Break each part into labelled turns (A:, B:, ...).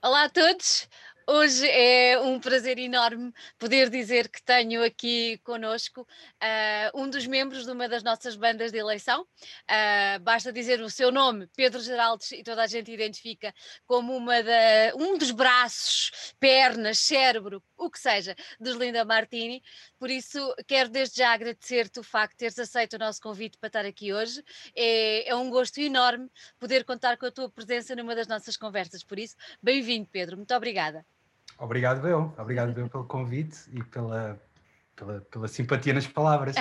A: Olá a todos! Hoje é um prazer enorme poder dizer que tenho aqui conosco uh, um dos membros de uma das nossas bandas de eleição. Uh, basta dizer o seu nome, Pedro Geraldes, e toda a gente identifica como uma da, um dos braços, pernas, cérebro, o que seja, dos Linda Martini. Por isso, quero desde já agradecer-te o facto de teres aceito o nosso convite para estar aqui hoje. É, é um gosto enorme poder contar com a tua presença numa das nossas conversas. Por isso, bem-vindo, Pedro. Muito obrigada.
B: Obrigado, eu. Obrigado, eu, pelo convite e pela, pela, pela, simpatia nas palavras.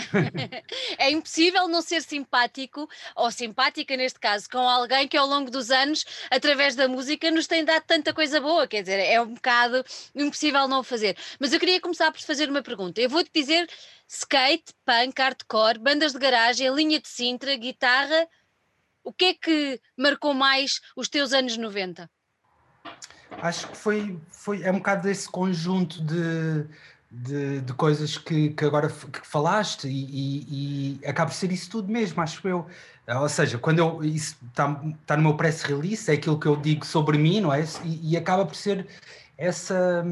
A: é impossível não ser simpático, ou simpática neste caso, com alguém que ao longo dos anos, através da música, nos tem dado tanta coisa boa. Quer dizer, é um bocado impossível não fazer. Mas eu queria começar por te fazer uma pergunta. Eu vou-te dizer skate, punk, hardcore, bandas de garagem, linha de Sintra, guitarra. O que é que marcou mais os teus anos 90?
B: acho que foi, foi é um bocado desse conjunto de, de, de coisas que, que agora que falaste e, e, e, acaba por ser isso tudo mesmo, acho eu. Ou seja, quando eu isso está tá no meu press release, é aquilo que eu digo sobre mim, não é? E, e acaba por ser essa.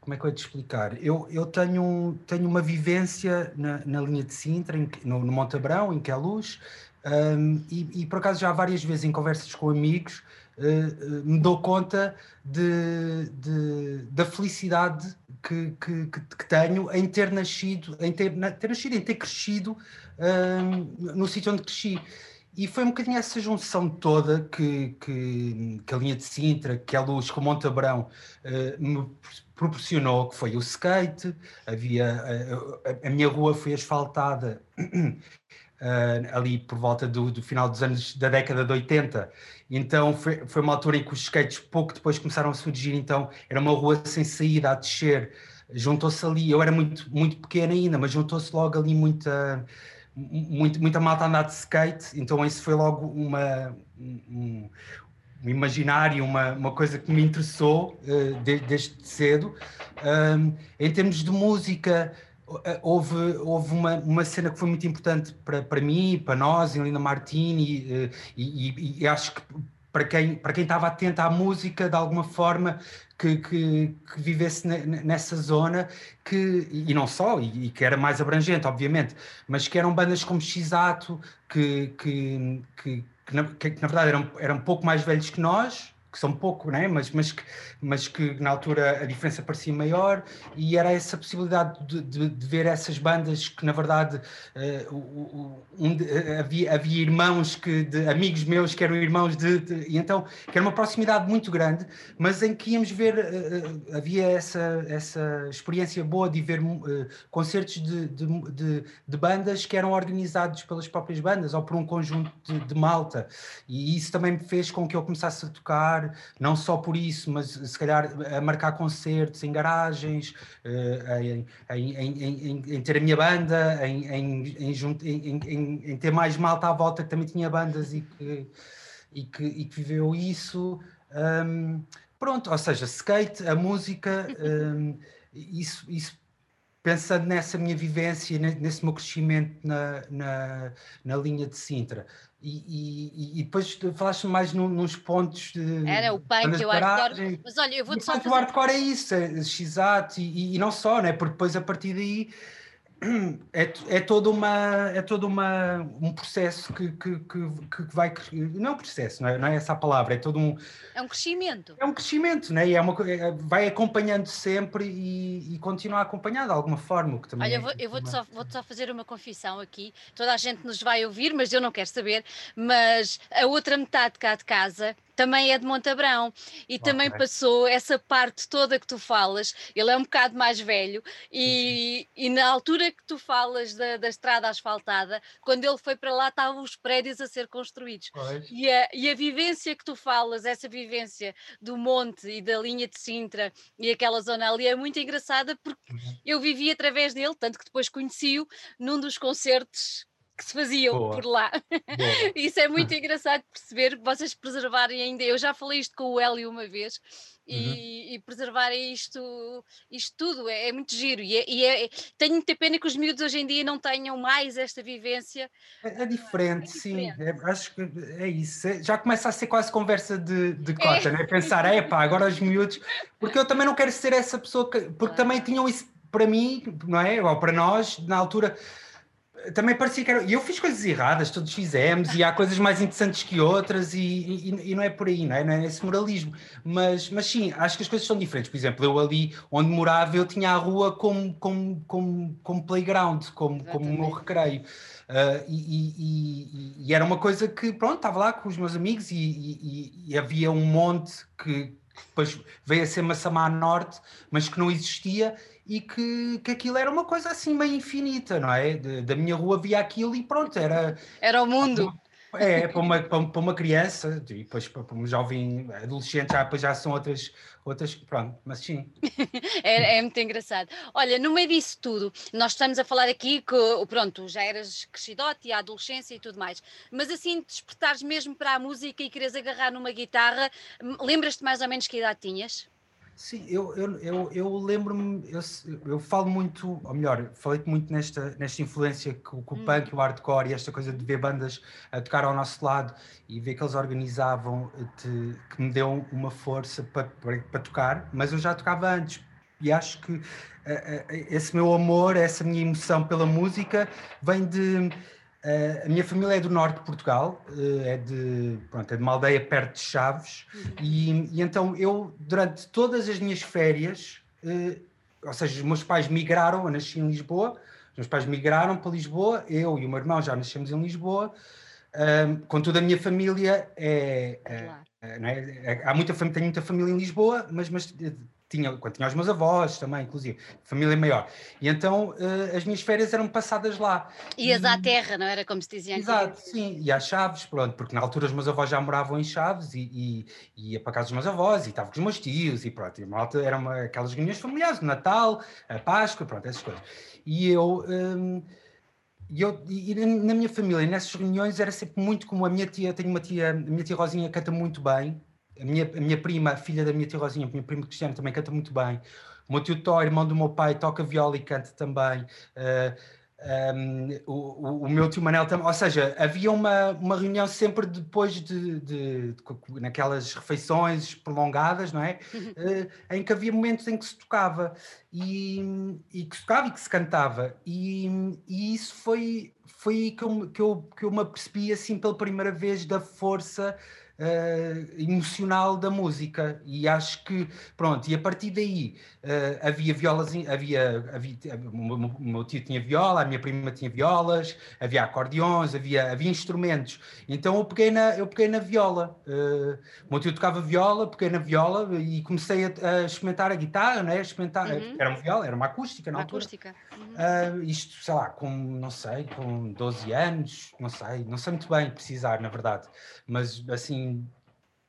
B: Como é que eu ia te explicar? Eu, eu tenho, tenho uma vivência na, na linha de Sintra, em, no, no Monte Abrão, em que é um, e, e por acaso já várias vezes em conversas com amigos uh, me dou conta de, de, da felicidade que, que, que, tenho em ter nascido, em ter, ter nascido, em ter crescido no sítio onde cresci. E foi um bocadinho essa junção toda que, que, que a linha de Sintra, que a luz com Monte Abrão uh, me proporcionou, que foi o skate, havia, a, a minha rua foi asfaltada uh, ali por volta do, do, final dos anos da década de 80. Então foi, foi uma altura em que os skates pouco depois começaram a surgir, então era uma rua sem saída a descer. Juntou-se ali, eu era muito, muito pequeno ainda, mas juntou-se logo ali muita, muito, muita malta a andar de skate, então isso foi logo uma, um, um imaginário, uma, uma coisa que me interessou uh, desde cedo. Um, em termos de música, eh, houve, houve uma, uma cena que foi muito importante para, para mim, para nós, em Lina Martini, eh, e, e, e, acho que para quem, para quem estava atento à música, de alguma forma, que, que, que vivesse nessa zona, que, e não só, e, e, que era mais abrangente, obviamente, mas que eram bandas como X-Ato, que, que, que, que, na, que, na verdade eram, eram um pouco mais velhos que nós, que são pouco, né? mas, mas, que, mas que na altura a diferença parecia maior e era essa possibilidade de, de, de ver essas bandas que na verdade uh, uh, havia, havia irmãos que, de amigos meus que eram irmãos de, e então que era uma proximidade muito grande, mas em que íamos ver, uh, havia essa, essa experiência boa de ver concertos de, de, de, bandas que eram organizados pelas próprias bandas ou por um conjunto de, de malta e isso também me fez com que eu começasse a tocar não só por isso, mas se calhar a marcar concertos em garagens, em, em, em, em, ter a minha banda, em, ter mais malta à volta que também tinha bandas e que, e que, e que viveu isso. Um, pronto, ou seja, skate, a música, um, isso, isso pensando nessa minha vivência, nesse meu crescimento na, na, na linha de Sintra. E, e, e depois falaste mais num, nos pontos de.
A: Era o punk, o hardcore. Mas olha, eu vou-te só.
B: Fazer... O hardcore é isso, é x e, e, não só, né? porque depois a partir daí é, é todo, uma, é todo uma, um processo que, que, que, que vai. Não é um processo, não é, não é essa a palavra, é todo um.
A: É um crescimento.
B: É um crescimento, né? e é uma, é, vai acompanhando sempre e, e continua a acompanhar de alguma forma. Que também
A: Olha,
B: é,
A: eu vou, eu vou-te só, vou só fazer uma confissão aqui. Toda a gente nos vai ouvir, mas eu não quero saber. Mas a outra metade cá de casa também é de Montabrão e okay. também passou essa parte toda que tu falas. Ele é um bocado mais velho e, e na altura que tu falas da, da, estrada asfaltada, quando ele foi para lá estavam os prédios a ser construídos. E a, e a vivência que tu falas, essa vivência do monte e da linha de Sintra e aquela zona ali é muito engraçada porque uhum. eu vivi através dele, tanto que depois conheci-o num dos concertos que se faziam Boa. por lá. Isso é muito engraçado perceber vocês preservarem ainda. Eu já falei isto com o Hélio uma vez. E, uhum. e preservarem isto, isto tudo é, é muito giro e, é, e é, tenho muita pena que os miúdos hoje em dia não tenham mais esta vivência
B: é, é diferente, é sim é, acho que é isso é, já começa a ser quase conversa de, de cota, né? pensar, é pá, agora os miúdos porque eu também não quero ser essa pessoa que, porque ah. também tinham isso para mim, não é? Ou para nós, na altura, também parecia que era. E eu fiz coisas erradas, todos fizemos, e há coisas mais interessantes que outras, e, e, e, não é por aí, não é? Não é esse moralismo. Mas, mas sim, acho que as coisas são diferentes. Por exemplo, eu ali onde morava, eu tinha a rua como, como, como, como playground, como, como o meu recreio. Uh, e, e, era uma coisa que, pronto, estava lá com os meus amigos e, havia um monte que depois veio a ser Massamá Norte, mas que não existia e que, que aquilo era uma coisa assim meio infinita, não é? De, da minha rua via aquilo e pronto, era.
A: Era o mundo.
B: É, para uma, para uma criança, e depois para um jovem adolescente, já, depois já são outras, outras, pronto, mas sim.
A: é, é, muito engraçado. Olha, no meio disso tudo, nós estamos a falar aqui que, pronto, já eras crescidote e a adolescência e tudo mais, mas assim, despertares mesmo para a música e queres agarrar numa guitarra, lembras-te mais ou menos que idade tinhas?
B: Sim, eu, eu, eu, eu lembro-me, eu, eu falo muito, ou melhor, falei muito nesta, nesta influência que, que o hum. punk, o hardcore e esta coisa de ver bandas a tocar ao nosso lado e ver que eles organizavam, te, que me deu uma força para, para, para tocar, mas eu já tocava antes, e acho que uh, uh, esse meu amor, essa minha emoção pela música vem de Uh, a minha família é do norte de Portugal, uh, é, de, pronto, é de uma aldeia perto de Chaves, uhum. e, e, então eu, durante todas as minhas férias, uh, ou seja, os meus pais migraram, eu nasci em Lisboa, os meus pais migraram para Lisboa, eu e o meu irmão já nascemos em Lisboa, contudo a minha família é, é, é, é, há muita, tenho muita família em Lisboa, mas, mas tinha, quando tinha os meus avós também, inclusive, família maior. E então uh, as minhas férias eram passadas lá.
A: Ias e... à terra, não era como se dizia
B: Exato, sim, e às Chaves, pronto, porque na altura os meus avós já moravam em Chaves e, e, ia para casa dos meus avós e estava com os meus tios e pronto, e malta eram uma, aquelas reuniões familiares, o Natal, a Páscoa, pronto, essas coisas. E eu. Um, e, eu, e na minha família, nessas reuniões, era sempre muito como a minha tia, tenho uma tia, a minha tia Rosinha canta muito bem, a minha, a minha prima, a filha da minha tia Rosinha, a minha prima Cristiana também canta muito bem. O meu tio Tó, irmão do meu pai, toca viola e canta também. Uh, ah, um, o, o, meu tio Manel também, ou seja, havia uma, uma reunião sempre depois de, de, de, de naquelas refeições prolongadas, não é? Uh, em que havia momentos em que se tocava e, e que se tocava e que se cantava, e, e isso foi, foi que eu, que, eu, que eu me apercebi assim pela primeira vez da força uh, emocional da música e acho que pronto e a partir daí uh, havia violas havia, havia o meu tio tinha viola a minha prima tinha violas havia acordeões havia havia instrumentos então eu peguei na eu peguei na viola uh, o meu tio tocava viola peguei na viola e comecei a, a experimentar a guitarra né experimentar uhum. era uma viola era uma acústica na uma altura acústica. Uhum. isto sei lá com não sei com 12 anos não sei não sei muito bem precisar na verdade mas assim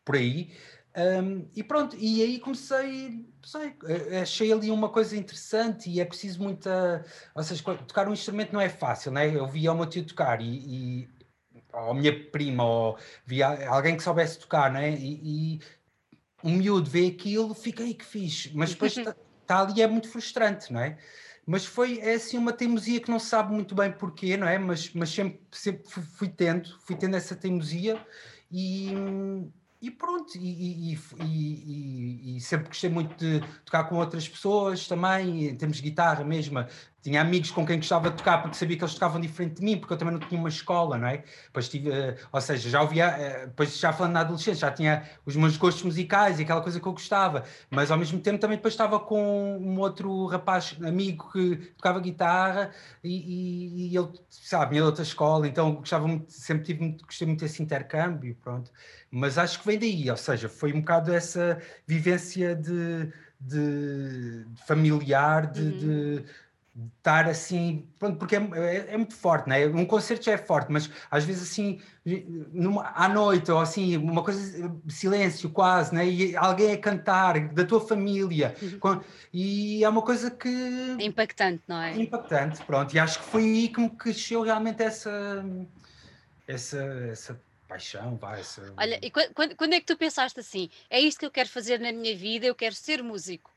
B: por aí. Um, e pronto, e aí comecei, sei, achei ali uma coisa interessante e é preciso muita. Ou seja, tocar um instrumento não é fácil, né? Eu via o meu tio tocar e, e ou a minha prima, ou via alguém que soubesse tocar, né? E, e um miúdo vê aquilo, fica aí que fixe, mas depois está tá ali é muito frustrante, não é? Mas foi é assim uma teimosia que não se sabe muito bem porquê, não é? Mas, mas sempre, sempre fui tendo, fui tendo essa teimosia e, e pronto, e, e, e, sempre gostei muito de tocar com outras pessoas também, em termos de guitarra mesmo, tinha amigos com quem gostava de tocar porque sabia que eles tocavam diferente de mim, porque eu também não tinha uma escola, não é? Depois tive, uh, ou seja, já ouvia, uh, depois já falando na adolescência, já tinha os meus gostos musicais e aquela coisa que eu gostava, mas ao mesmo tempo também depois estava com um outro rapaz, amigo que tocava guitarra e, e, e ele, sabe, de outra escola, então gostava muito, sempre tive muito, gostei muito desse intercâmbio, pronto. Mas acho que vem daí, ou seja, foi um bocado essa vivência de, de, de familiar, de, uhum. de estar assim, porque é, é, é, muito forte, né? Um concerto já é forte, mas às vezes assim, numa, à noite ou assim, uma coisa, silêncio quase, né? E alguém a cantar da tua família, uhum. com, e é uma coisa que.
A: Impactante, não é?
B: Impactante, pronto. E acho que foi aí que me cresceu realmente essa. essa, essa paixão, vai. Essa...
A: Olha, e quando, quando é que tu pensaste assim? É isto que eu quero fazer na minha vida, eu quero ser músico?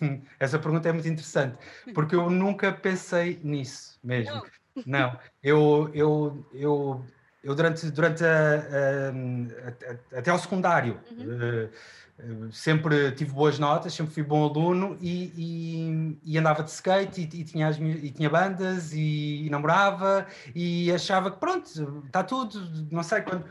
B: Essa pergunta é muito interessante, porque eu nunca pensei nisso mesmo. Não, Não. eu, eu, eu, eu durante, durante a, a, a, até ao secundário uhum. uh, sempre tive boas notas, sempre fui bom aluno e, e, e andava de skate e, e, tinha as, e tinha bandas e, namorava e achava que pronto, está tudo, não sei quando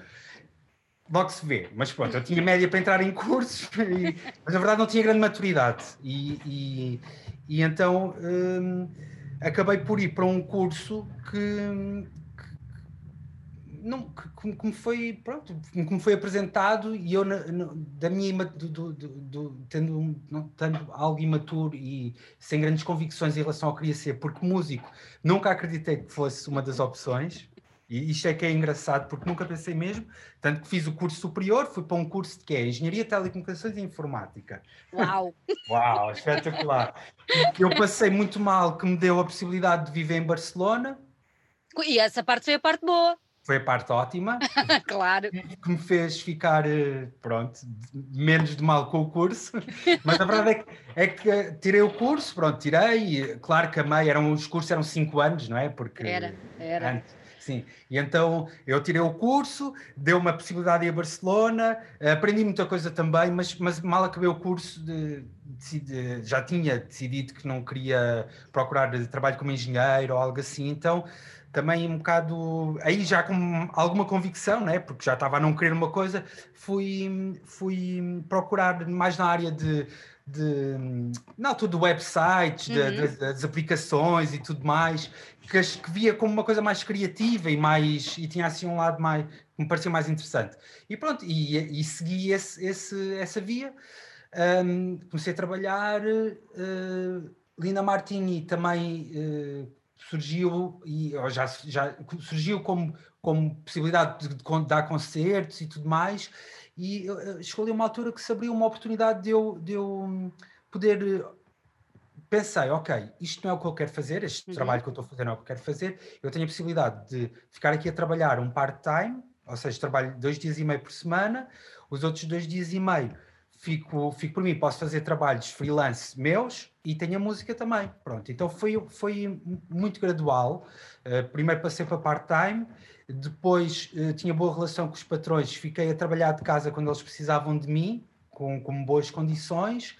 B: logo se vê. Mas pronto, eu tinha média para entrar em cursos, e, mas na verdade não tinha grande maturidade. E, e, e então hum, acabei por ir para um curso que, que não, que, que, me foi pronto, que me foi apresentado e eu da minha do, do, do, tendo, não, tendo algo imaturo e sem grandes convicções em relação ao que queria ser, porque músico nunca acreditei que fosse uma das opções. E isto é que é engraçado, porque nunca pensei mesmo, tanto que fiz o curso superior, fui para um curso de que é Engenharia, Telecomunicações e Informática.
A: Uau!
B: Uau, espetacular! Eu passei muito mal, que me deu a possibilidade de viver em Barcelona.
A: E essa parte foi a parte boa.
B: Foi a parte ótima.
A: claro.
B: Que me fez ficar, eh, pronto, menos de mal com o curso. Mas a verdade é que, é que tirei o curso, pronto, tirei. Claro que a meia, eram, os cursos eram cinco anos, não é?
A: Porque era, era. Antes,
B: Sim, e então eu tirei o curso, deu uma possibilidade a Barcelona, aprendi muita coisa também, mas, mas mal acabei o curso, de, já tinha decidido que não queria procurar trabalho como engenheiro ou algo assim, então também um bocado, aí já com alguma convicção, né? porque já estava a não querer uma coisa, fui, fui procurar mais na área de de na altura do website, uhum. de, de, das aplicações e tudo mais, que, que, via como uma coisa mais criativa e mais e tinha assim um lado mais que me parecia mais interessante. E pronto, e, e segui esse, esse, essa via. Um, comecei a trabalhar. Uh, Lina Martini também uh, surgiu e já, já surgiu como, como possibilidade de, de dar concertos e tudo mais e ali uma altura que se abriu uma oportunidade de eu, de eu poder. Pensei, ok, isto não é o que eu quero fazer, este uhum. trabalho que eu estou a fazer não é o que eu quero fazer. Eu tenho a possibilidade de ficar aqui a trabalhar um part-time, ou seja, trabalho dois dias e meio por semana, os outros dois dias e meio fico, fico por mim, posso fazer trabalhos freelance meus e tenho a música também. Pronto, então foi, foi muito gradual. Uh, primeiro passei para part-time depois uh, tinha boa relação com os patrões, fiquei a trabalhar de casa quando eles precisavam de mim, com, com boas condições,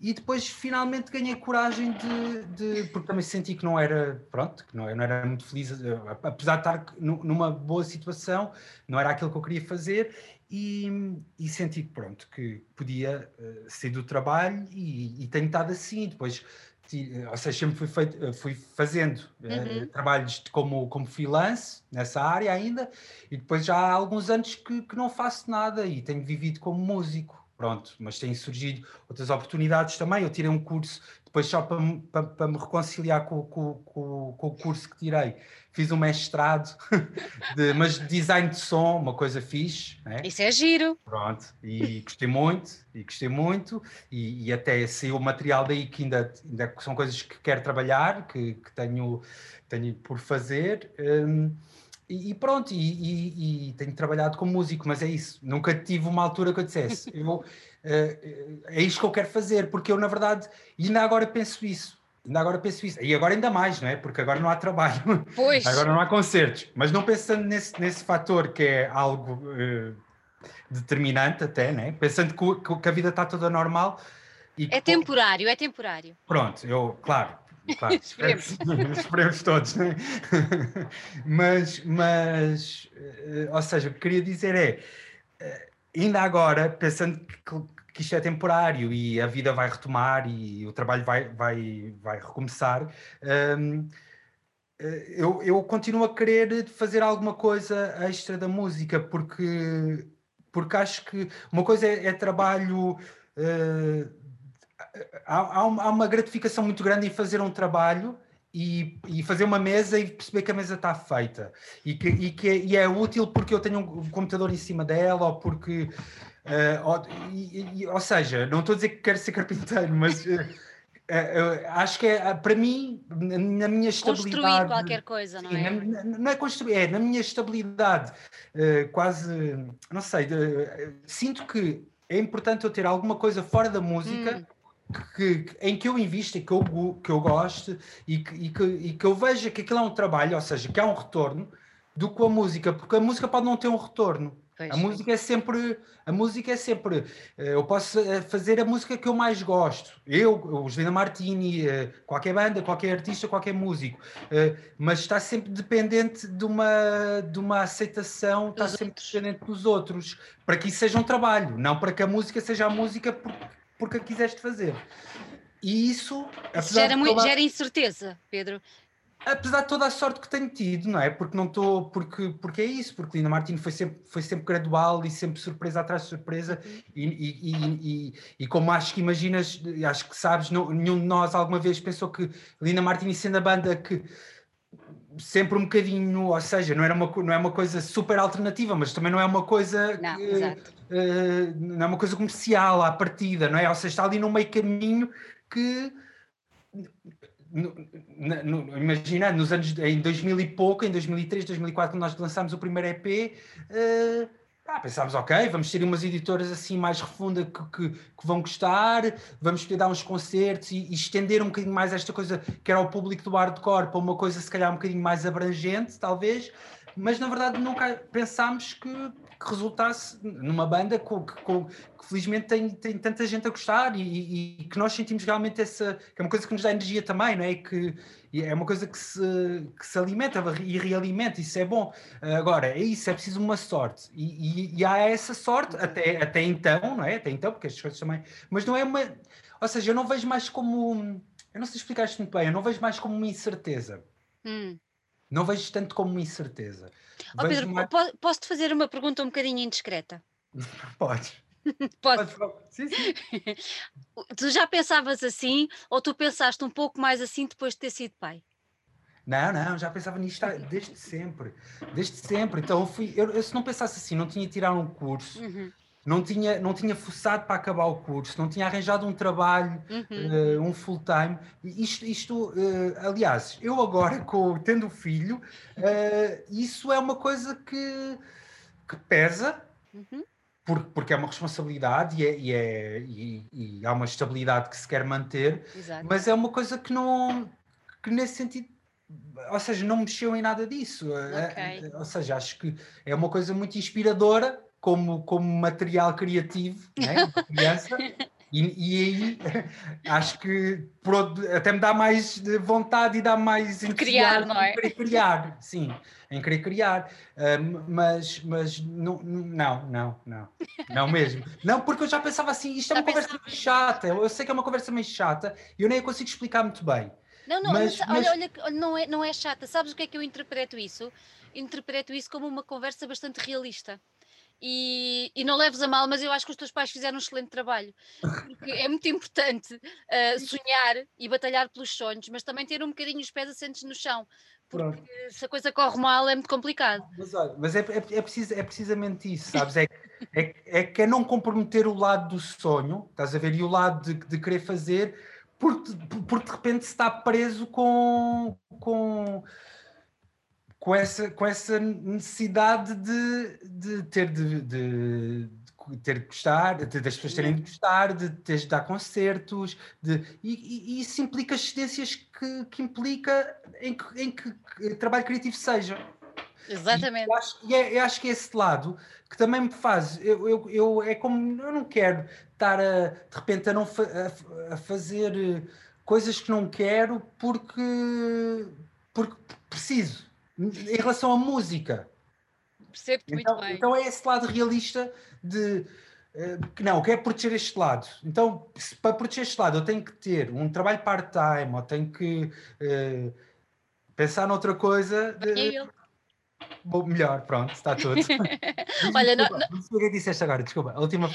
B: e depois finalmente ganhei coragem de, de, porque também senti que não era pronto que não, não era muito feliz eh, apesar de estar numa boa situação não era aquilo que eu queria fazer e, e senti que pronto que podia uh, sair do trabalho e, e tenho estado assim depois ou seja, sempre fui, feito, eh, fui fazendo eh, uhum. uh, trabalhos como, como freelance nessa área ainda, e depois já há alguns anos que, que não faço nada e tenho vivido como músico. Pronto, mas têm surgido outras oportunidades também. Eu tirei um curso depois só para, para, para me reconciliar com, com, com, com, o curso que tirei, fiz um mestrado, de, mas de design de som, uma coisa fixe. Né?
A: Isso é giro.
B: Pronto, e gostei muito, e gostei muito, e, e até saiu o material daí que ainda, ainda são coisas que quero trabalhar, que, que tenho, tenho por fazer. Um, e, pronto, e, e, e, tenho trabalhado como músico, mas é isso. Nunca tive uma altura que eu dissesse, eu, é isto que eu quero fazer, porque eu, na verdade, ainda agora penso isso. Ainda agora penso isso. E agora ainda mais, não é? Porque agora não há trabalho.
A: Pois.
B: Agora não há concertos. Mas não pensando nesse, nesse fator que é algo uh, determinante até, né? Pensando que, que, a vida está toda normal.
A: é temporário, é temporário.
B: Pronto, eu, claro, Claro, esperemos. esperemos todos, né? mas, mas, eh, ou seja, o que queria dizer é, eh, ainda agora, pensando que, que isto é temporário e a vida vai retomar e o trabalho vai, vai, vai recomeçar, um, eh, eu, eu continuo a querer fazer alguma coisa extra da música, porque, porque acho que uma coisa é, é trabalho. Uh, há, há, uma gratificação muito grande em fazer um trabalho e, e, fazer uma mesa e perceber que a mesa está feita e que, e que é, e é útil porque eu tenho um computador em cima dela ou porque uh, ou, e, ou, seja, não estou a dizer que quero ser carpinteiro, mas uh, uh, acho que é para mim, na minha estabilidade.
A: Construir qualquer coisa, não
B: é? Na, não é construir, é na minha estabilidade, quase, não sei, sinto que é importante eu ter alguma coisa fora da música. Hum que, que, em que eu invisto e que eu, que eu gosto e que, e, que, e que eu veja que aquilo é um trabalho, ou seja, que há um retorno, do que a música, porque a música pode não ter um retorno. Pois, a música é sempre, a música é sempre, eh, eu posso eh, fazer a música que eu mais gosto. Eu, o Juliana Martini, eh, qualquer banda, qualquer artista, qualquer músico, mas está sempre dependente de uma, de uma aceitação, está sempre dependente dos outros, para que isso seja um trabalho, não para que a música seja a música porque porque a quiseste fazer. E isso.
A: isso gera, muito, gera incerteza, Pedro.
B: Apesar de toda a sorte que tenho tido, não é? Porque não estou. Porque, porque é isso, porque Lina Martins foi sempre, foi sempre gradual e sempre surpresa atrás de surpresa. E, e, e, e, como acho que imaginas, acho que sabes, não, nenhum de nós alguma vez pensou que Lina Martins, sendo a banda que sempre um bocadinho, ou seja, não, era uma, não é uma coisa super alternativa, mas também não é uma coisa
A: não, que,
B: uh, não é uma coisa comercial à partida, não é? Ou seja, está ali no meio caminho que no, no, imagina, nos anos em 2000 e pouco, em 2003, 2004, quando nós lançámos o primeiro EP, uh, ah, pensámos, ok, vamos ter umas editoras assim mais refunda que, que, que, vão gostar, vamos poder dar uns concertos e, e, estender um bocadinho mais esta coisa que era o público do hardcore para uma coisa se calhar um bocadinho mais abrangente, talvez, mas na verdade nunca pensámos que, que resultasse numa banda com, com, que felizmente tem, tem tanta gente a gostar e, e, e, que nós sentimos realmente essa, que é uma coisa que nos dá energia também, não é? Que é uma coisa que se, que se alimenta e realimenta, isso é bom. Agora, é isso, é preciso uma sorte. E, e, e há essa sorte até, até então, não é? Até então, porque estas coisas também. Mas não é uma. Ou seja, eu não vejo mais como. Eu não sei explicar isto muito bem, eu não vejo mais como uma incerteza. Hum. Não vejo tanto como uma incerteza.
A: Oh, Pedro, mais... posso-te fazer uma pergunta um bocadinho indiscreta?
B: Pode.
A: Pode. Sim, sim. tu já pensavas assim ou tu pensaste um pouco mais assim depois de ter sido pai?
B: Não, não, já pensava nisto desde sempre. Desde sempre. Então, eu fui, eu, eu se não pensasse assim, não tinha tirado um curso, uhum não tinha, não tinha forçado para acabar o curso, não tinha arranjado um trabalho, uhum. uh, um full-time. Isto, isto uh, aliás, eu agora, com, tendo filho, uh, isso é uma coisa que, que pesa, uhum. porque, porque é uma responsabilidade e, é, e, é, e, e, há uma estabilidade que se quer manter, Exato. mas é uma coisa que não, que nesse sentido ou seja, não mexeu em nada disso. Okay. Ou seja, acho que é uma coisa muito inspiradora como, como material criativo né, criança. E, e, aí acho que até me dá mais vontade e dá mais
A: criar, não é?
B: Em querer criar, sim, em querer criar. Uh, mas mas não, não, não, não, não mesmo. Não, porque eu já pensava assim, isto é uma conversa meio chata. Eu, sei que é uma conversa meio chata e eu nem consigo explicar muito bem.
A: Não, não, mas, mas, mas... Olha, olha, não é, não é chata. Sabes o que é que eu interpreto isso? Interpreto isso como uma conversa bastante realista e, e, não leves a mal, mas eu acho que os teus pais fizeram um excelente trabalho. Porque é muito importante uh, sonhar e batalhar pelos sonhos, mas também ter um bocadinho os pés assentes no chão. Porque Pronto. se a coisa corre mal é muito complicado.
B: Mas, olha, mas é, é, é, preciso, é precisamente isso, sabes? É, é, é que é não comprometer o lado do sonho, estás a ver? E o lado de, de querer fazer, porque, porque de repente se está preso com. com com essa, com essa necessidade de, de ter de, de, de ter de gostar, de, das pessoas terem de gostar, de ter de dar concertos, de, e, e, isso implica as cedências que, que implica em que, em que trabalho criativo seja.
A: Exatamente.
B: E eu acho, e é, eu acho que é esse lado que também me faz. Eu, eu, eu, é como eu não quero estar a, de repente a, não fa, a, a fazer coisas que não quero porque, porque preciso em relação à música.
A: Percebo-te
B: então,
A: muito bem.
B: Então é esse lado realista de uh, que não, quero proteger este lado. Então, se, para proteger este lado, eu tenho que ter um trabalho part-time, ou tenho que uh, pensar noutra coisa. De, melhor, pronto, está tudo.
A: Olha,
B: desculpa, não, não... o que disseste agora, desculpa, a última.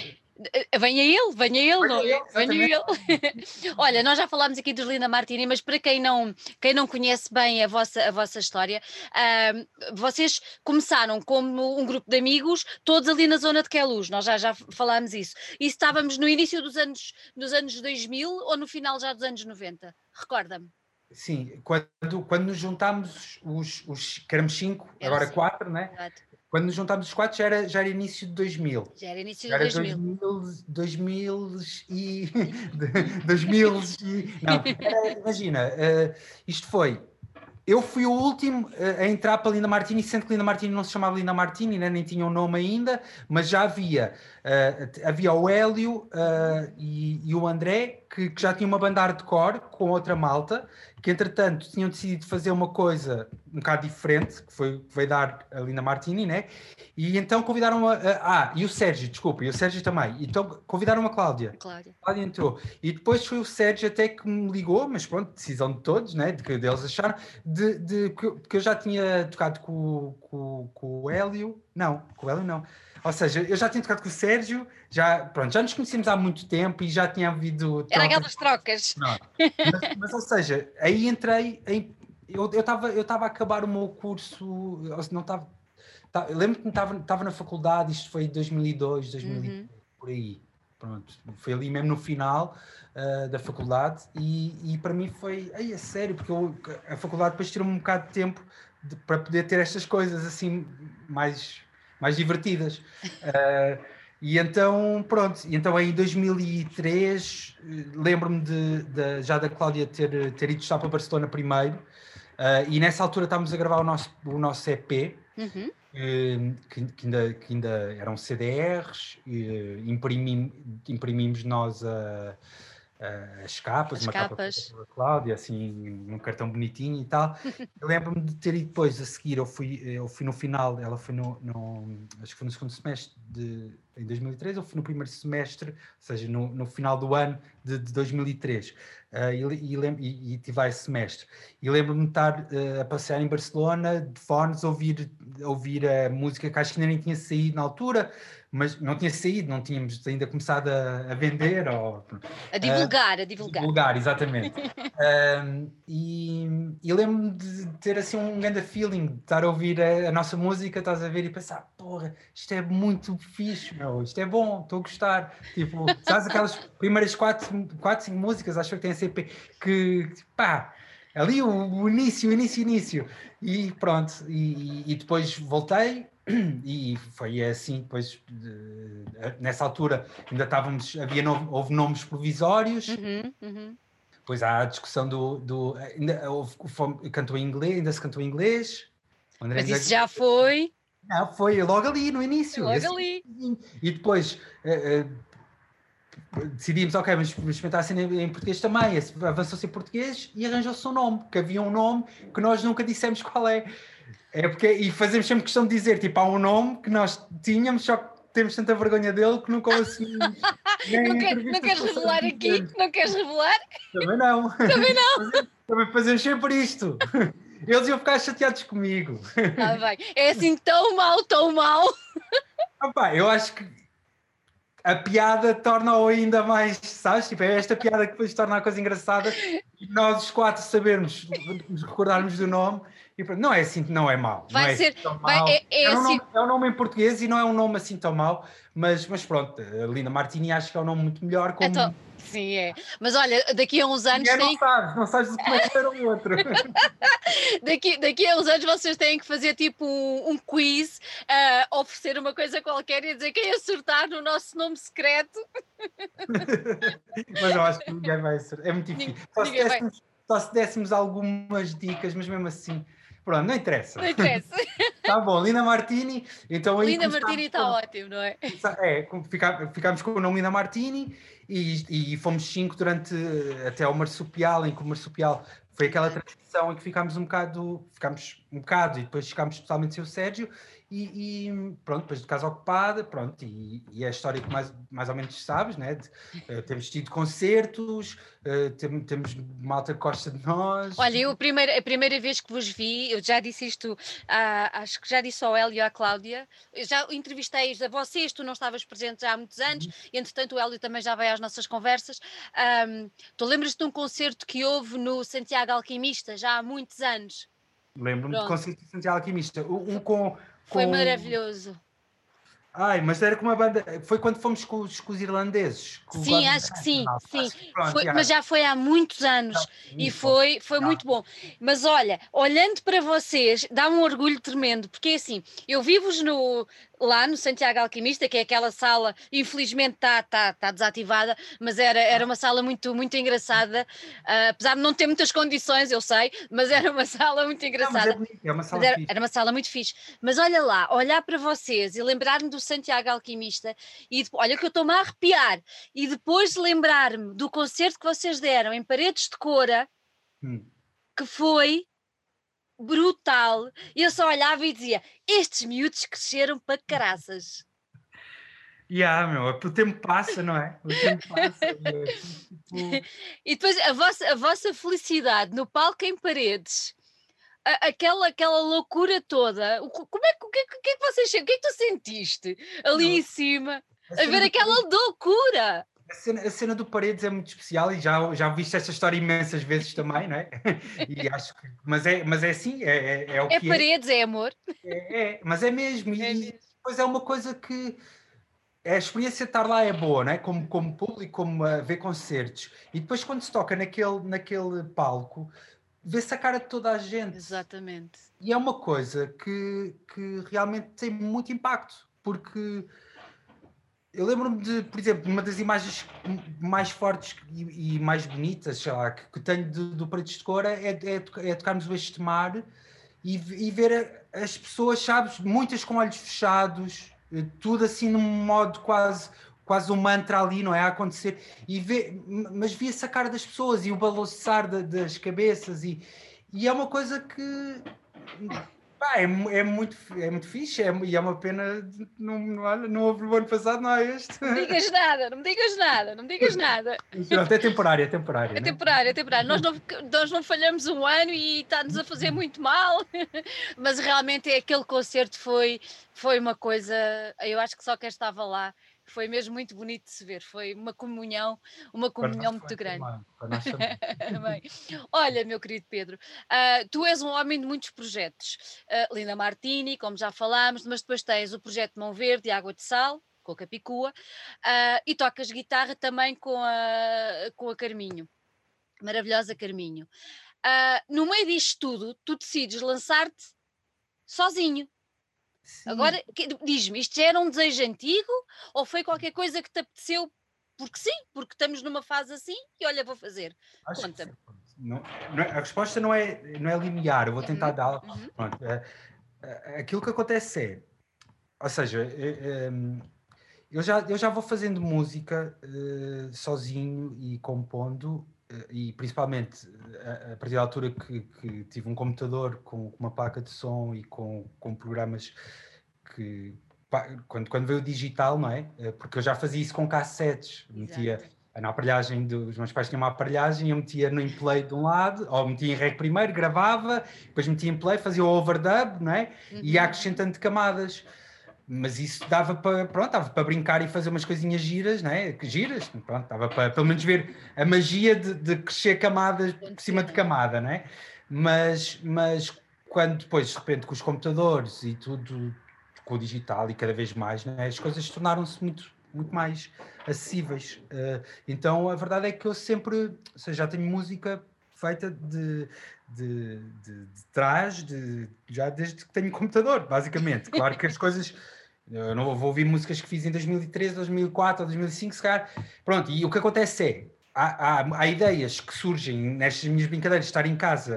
A: Eh, venha ele, venha ele, não é? Venha ele. Olha, nós já falámos aqui dos Linda Martini, mas para quem não, quem não conhece bem a vossa, a vossa história, uh, vocês começaram como um grupo de amigos, todos ali na zona de Queluz, nós já, já falámos isso. E estávamos no início dos anos, dos anos 2000 ou no final já dos anos 90? Recorda-me.
B: Sim, quando, quando nos juntámos, os, os que éramos cinco, era agora assim. quatro, né? Exato. Quando nos juntámos os quatro já era, já era início de 2000.
A: Já era início de 2000.
B: 2000. 2000 e... 2000 e... Não, era, imagina, uh, isto foi eu fui o último a entrar para Linda Martini, sendo que Linda Martini não se chamava Linda Martini, né? nem tinha um nome ainda, mas já havia, uh, havia o Hélio uh, e, e, o André, que, que, já tinham uma banda cor com outra malta, que entretanto tinham decidido fazer uma coisa um bocado diferente, que foi que veio dar a Linda Martini, né? E então convidaram a, a, Ah, e o Sérgio, desculpa, e o Sérgio também. Então convidaram a Cláudia.
A: Cláudia.
B: Cláudia entrou. E depois foi o Sérgio até que me ligou, mas pronto, decisão de todos, né? De que eles acharam, de, de, que, eu já tinha tocado com, com, com o Hélio. Não, com o Hélio não. Ou seja, eu já tinha tocado com o Sérgio, já, pronto, já nos conhecíamos há muito tempo e já tinha havido.
A: Era aquelas trocas.
B: Mas, mas, ou seja, aí entrei em. Eu estava eu eu a acabar o meu curso, não estava. Tá, lembro que estava na faculdade, isto foi em 2002, 2003, uhum. por aí. Pronto, foi ali mesmo no final uh, da faculdade e, e para mim foi, aí é sério, porque eu, a faculdade depois tirou-me um bocado de tempo de, para poder ter estas coisas assim mais mais divertidas. Uh, e então, pronto, então em 2003 lembro-me de, de, já da Cláudia ter, ter ido estar para Barcelona primeiro, uh, e nessa altura estávamos a gravar o nosso, o nosso EP, uhum. uh, que, que, ainda, que ainda eram CDRs, imprimim, imprimimos nós a. Uh, as capas,
A: as
B: uma
A: capas.
B: capa da Cláudia, assim, num cartão bonitinho e tal. eu lembro-me de ter ido depois a seguir, eu fui, eu fui no final, ela foi no, no acho que foi no segundo semestre de em 2003, eu fui no primeiro semestre, ou seja, no, no final do ano de, de 2003, uh, e, e, e, e tive esse semestre. E lembro-me de estar uh, a passear em Barcelona, de fones, ouvir, ouvir a música que acho que ainda nem tinha saído na altura, mas não tinha saído, não tínhamos ainda começado a, a vender ou
A: a divulgar, uh, a divulgar.
B: divulgar, exatamente. e, e lembro-me de ter assim um grande feeling, de estar a ouvir a, a, nossa música, estás a ver e pensar, porra, isto é muito fixe, meu, isto é bom, estou a gostar. Tipo, sabes aquelas primeiras quatro, quatro cinco músicas, acho que tem a CP, que pá, ali o, início, início, início. E pronto, e, e depois voltei e foi assim, depois de, nessa altura ainda estávamos, havia no, houve nomes provisórios, uhum, uhum. depois há a discussão do, do ainda houve, cantou em inglês, ainda se cantou em inglês.
A: Mas isso já foi.
B: Não, foi logo ali no início.
A: Logo ali.
B: E depois uh, uh, decidimos, ok, vamos experimentar a cena em, em português também. Avançou-se em português e arranjou-se um nome, porque havia um nome que nós nunca dissemos qual é. É porque, e fazemos sempre questão de dizer, tipo, há um nome que nós tínhamos, só que temos tanta vergonha dele que nunca assumimos.
A: não, quer, não queres revelar aqui? Não queres revelar?
B: Também não.
A: Também não.
B: Também fazemos sempre isto. Eles iam ficar chateados comigo.
A: Ah, vai. É assim tão mal, tão mal.
B: Opa, eu acho que a piada torna-o ainda mais, sabes? Tipo, é esta piada que depois torna a coisa engraçada e nós os quatro sabermos, nos recordarmos do nome não é assim, não é mau.
A: Vai
B: não
A: é ser,
B: assim
A: vai, é, é,
B: é, um
A: assim...
B: nome, é, um nome, em português e não é um nome assim tão mau, mas, mas pronto, a Linda Martini acho que é um nome muito melhor. Como...
A: Então, sim, é. Mas olha, daqui a uns anos.
B: tem... Não sabes, não sabes como é que era o outro.
A: daqui, daqui a uns anos vocês têm que fazer tipo um, um quiz, uh, oferecer uma coisa qualquer e dizer quem acertar no nosso nome secreto.
B: mas eu acho que ninguém vai acertar. É muito difícil. Só se, dessemos, só se dessemos algumas dicas, mas mesmo assim. Pronto, não interessa.
A: Não interessa.
B: tá bom, Lina Martini. Então
A: Lina Martini está ótimo, não é?
B: É, ficámos com o nome Lina Martini e, e fomos cinco durante até o marsupial, em que o marsupial foi aquela transição em que ficámos um bocado, ficámos um bocado e depois ficámos totalmente sem o Sérgio e, e, pronto, depois de casa ocupada, pronto, e, e é a história que mais, mais ou menos sabes, né? De, uh, temos tido concertos, uh, tem, temos malta que gosta de nós.
A: Olha, eu a primeira, a primeira vez que vos vi, eu já disse isto, acho que já disse ao Hélio e à Cláudia, eu já entrevistei a vocês, tu não estavas presente já há muitos anos, uhum. e entretanto o Hélio também já veio às nossas conversas. Um, tu lembras-te de um concerto que houve no Santiago Alquimista, já há muitos anos?
B: Lembro-me de concerto de Santiago Alquimista, um com
A: foi maravilhoso.
B: Ai, mas era com uma banda. Foi quando fomos com, os, com os irlandeses. Com
A: sim, acho que sim, sim. Pronto, foi, mas já foi há muitos anos não, e foi, foi não. muito bom. Mas olha, olhando para vocês, dá um orgulho tremendo, porque é assim, eu vivo-vos no, lá no Santiago Alquimista, que é aquela sala, infelizmente está tá, tá desativada, mas era, era uma sala muito, muito engraçada, uh, apesar de não ter muitas condições, eu sei, mas era uma sala muito engraçada. Não,
B: é, é, uma sala era,
A: era, uma sala muito fixe. Mas olha lá, olhar para vocês e lembrar-me do Santiago Alquimista, e olha que eu estou-me a arrepiar, e depois lembrar-me do concerto que vocês deram em Paredes de Cora, hum. que foi brutal. E eu só olhava e dizia: estes miúdos cresceram para caraças.
B: E yeah, meu, o tempo passa, não é? O tempo passa. É
A: tipo... E depois a vossa, a vossa felicidade no palco em paredes, a, aquela, aquela loucura toda. Como é, o, que, o que é que vocês O que é que tu sentiste ali não, em cima? A ver aquela loucura.
B: A cena, a cena, do Paredes é muito especial e já, já viste esta história imensas vezes também, não é? E acho que, mas, é, mas é assim, é, é, é o
A: é
B: que
A: Paredes, é, é amor.
B: É, é, mas é mesmo. E é mesmo. depois é uma coisa que a experiência de estar lá é boa, não é? Como, como público, como a ver concertos. E depois quando se toca naquele, naquele palco, vê-se a cara de toda a gente.
A: Exatamente.
B: E é uma coisa que, que realmente tem muito impacto, porque eu lembro-me de, por exemplo, uma das imagens mais fortes e, e mais bonitas, sei lá, que, que tenho de, do Paredes de Cora é, é, é tocarmos o Este Mar e, e ver as pessoas, sabes, muitas com olhos fechados, eh, tudo assim num modo quase quase um mantra ali, não é? A acontecer, e ver, mas via-se a cara das pessoas e o balançar das cabeças, e, e é uma coisa que Pá, é, é, muito, é muito fixe é, e é uma pena não, não, não houve o ano passado, não há este.
A: Não me digas nada, não me digas nada, não me digas nada.
B: Pronto, é temporário, é temporário.
A: É né? temporário, é temporário. Nós não, nós não falhamos um ano e está-nos a fazer muito mal, mas realmente aquele concerto foi, foi uma coisa, eu acho que só quem estava lá foi mesmo muito bonito de se ver, foi uma comunhão, uma comunhão muito grande. Olha, meu querido Pedro, uh, tu és um homem de muitos projetos. Uh, Linda Martini, como já falámos, mas depois tens o projeto Mão Verde e Água de Sal, com a Capicua, uh, e tocas guitarra também com a, com a Carminho, maravilhosa Carminho. no meio disto tudo, tu decides lançar-te sozinho. Sim. Agora, diz-me, isto já era um desejo antigo ou foi qualquer coisa que te apeteceu porque sim, porque estamos numa fase assim e olha, vou fazer. Conta-me.
B: Não, não, é, a resposta não é, não é linear, eu vou tentar uhum. dar. Uhum. É, é, aquilo que acontece é, ou seja, é, eu, já, eu já vou fazendo música sozinho e compondo e principalmente a, partir da altura que, que tive um computador com, uma placa de som e com, com programas que quando, quando veio o digital, não é? Eh, porque eu já fazia isso com cassetes, metia na aparelhagem dos meus pais tinham uma aparelhagem, eu metia no play de um lado, ou metia em rec primeiro, gravava, depois metia em play, fazia o overdub, não é? Uhum. E ia acrescentando camadas mas isso dava para pronto, dava para brincar e fazer umas coisinhas giras, né? Giras, pronto, dava para pelo menos ver a magia de, de crescer camadas por cima de camada, né? Mas, mas quando depois de repente com os computadores e tudo com o digital e cada vez mais, né? as coisas tornaram-se muito muito mais acessíveis. Uh, então a verdade é que eu sempre, ou seja, já tenho música feita de, de, de, de trás, de, já desde que tenho computador, basicamente. Claro que as coisas eu não vou ouvir músicas que fiz em 2013, 2004 ou 2005, se calhar. Pronto, e o que acontece é, há, há, há ideias que surgem nestas minhas brincadeiras de estar em casa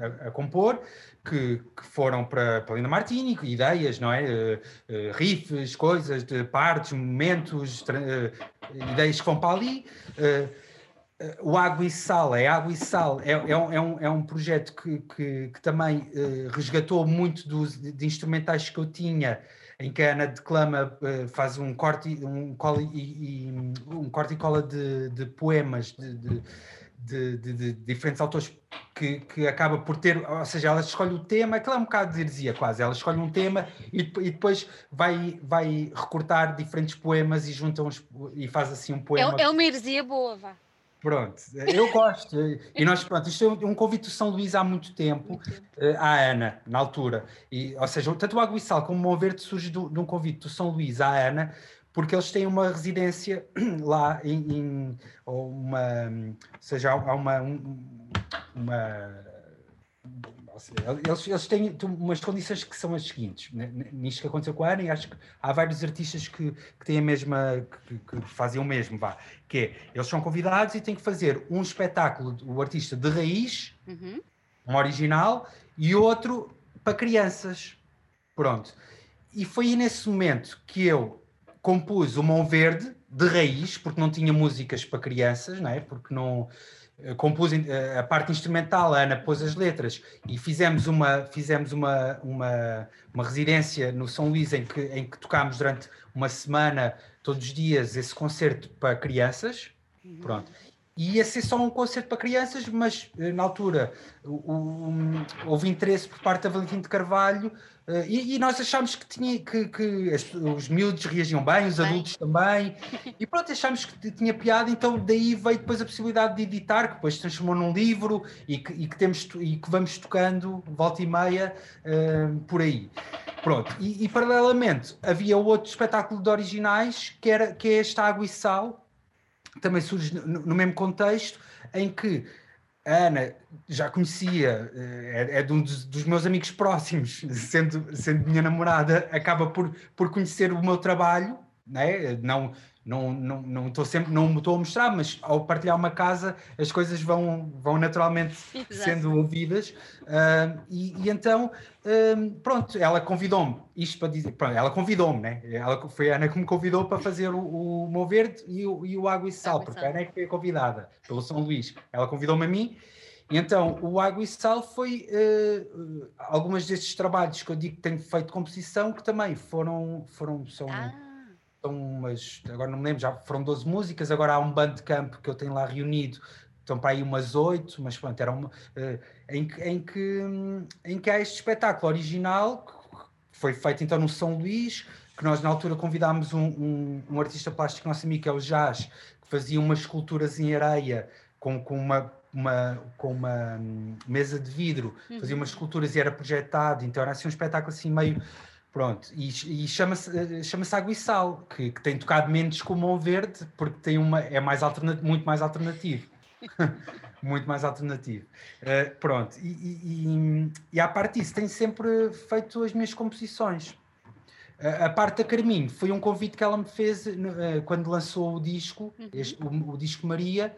B: a, a, a compor, que, que, foram para, para Linda Martini, ideias, não é? Uh, uh, riffs, coisas, de partes, momentos, uh, ideias que vão para ali. o Água e Sal, é Água e Sal, é, é, um, é, um, é um projeto que, que, que também resgatou muito dos, de instrumentais que eu tinha, em que a Ana declama, uh, faz um corte, um, e, e, um corte e cola de, de poemas de, de, de, de diferentes autores que, que acaba por ter, ou seja, ela escolhe o tema, aquilo é um bocado de heresia quase, ela escolhe um tema e, e depois vai, vai recortar diferentes poemas e junta uns, e faz assim um poema.
A: É, é uma heresia boa, vá.
B: Pronto, eu gosto. E nós, pronto, isto é um convite do São Luís há muito tempo. Eh, à Ana, na altura. E, ou seja, tanto o Água e Sal como o Mão Verde surge do, de um convite do São Luís à Ana, porque eles têm uma residência lá em, em ou uma, ou seja, há uma, uma eles, eles têm umas condições que são as seguintes, nisto que aconteceu com a Ana, e acho que há vários artistas que, que têm a mesma, que, que, fazem o mesmo, vá, que é, eles são convidados e têm que fazer um espetáculo, o artista de raiz, uhum. um original, e outro para crianças. Pronto. E foi nesse momento que eu compus o Mão Verde, de raiz, porque não tinha músicas para crianças, não é? Porque não compus eh, a parte instrumental, a Ana pôs as letras e fizemos uma, fizemos uma, uma, uma residência no São Luís em que, em que tocámos durante uma semana, todos os dias, esse concerto para crianças. Uhum. Pronto. E ia ser só um concerto para crianças, mas eh, na altura o, o, houve interesse por parte da Valentim de Carvalho e, e, nós achámos que, tinha, que, que as, os miúdos reagiam bem, os bem. adultos também, e pronto, achámos que tinha piada, então daí veio depois a possibilidade de editar, que depois se transformou num livro e que, e que temos, e que vamos tocando volta e meia uh, por aí. Pronto, e, e, paralelamente havia outro espetáculo de originais que, era, que é este Água e Sal, também surge no, no mesmo contexto, em que Ana já conhecia, eh, é, é de um dos, dos, meus amigos próximos, sendo, sendo minha namorada, acaba por, por conhecer o meu trabalho, né? não, não, não, não estou sempre, não me estou a mostrar, mas ao partilhar uma casa as coisas vão, vão naturalmente Exato. sendo ouvidas. Uh, e, e, então, uh, pronto, ela convidou-me, isto para dizer, pronto, ela convidou-me, né? Ela, foi a Ana que me convidou para fazer o, o Meu Verde e o, e o Água e Sal, Água porque a Ana é que foi convidada pelo São Luís. Ela convidou-me a mim. Então, o Água e Sal foi uh, algumas destes trabalhos que eu digo que tenho feito composição, que também foram, foram são, ah são umas, agora não me lembro, já foram 12 músicas, agora há um bandcamp que eu tenho lá reunido, estão para aí umas oito, mas pronto, era uma, uh, em, que, em, que, em que há este espetáculo original, que foi feito então no São Luís, que nós na altura convidámos um, um, um artista plástico nosso amigo, que é o Jazz, que fazia umas esculturas em areia com, com uma uma, com uma hum, mesa de vidro, fazia umas uhum. esculturas e era projetado, então era assim um espetáculo assim meio Pronto, e, e chama-se eh, chama Água e Sal, que, que, tem tocado menos com o Mão Verde, porque tem uma, é mais muito mais alternativo. muito mais alternativo. Uh, pronto, e, e, e, à parte disso, tenho sempre feito as minhas composições. Uh, a parte da Carminho foi um convite que ela me fez uh, quando lançou o disco, uhum. este, o, o, disco Maria.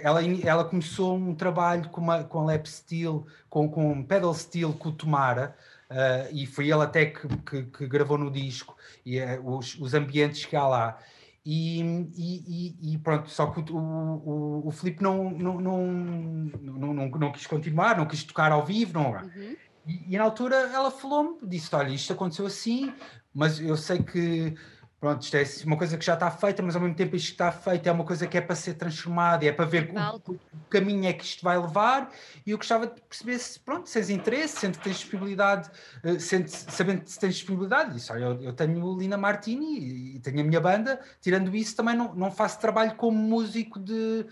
B: ela, ela começou um trabalho com, uma, com lap steel, com, com pedal steel com o Tomara, Uh, e foi ele até que, que, que gravou no disco e uh, os, os ambientes que há lá. E, e, e, pronto, só que o, o, o Filipe não, não, não, não, não, não quis continuar, não quis tocar ao vivo, não. Uhum. E, e, na altura ela falou-me, disse: Olha, isto aconteceu assim, mas eu sei que pronto, isto é uma coisa que já está feita, mas ao mesmo tempo isto que está feito é uma coisa que é para ser transformada, é para ver o, o, caminho é que isto vai levar, e eu gostava de perceber se, pronto, se tens interesse, sendo que tens disponibilidade, uh, sendo, sabendo se tens disponibilidade, disse, olha, eu, eu tenho Lina Martini e, e, tenho a minha banda, tirando isso também não, não faço trabalho como músico de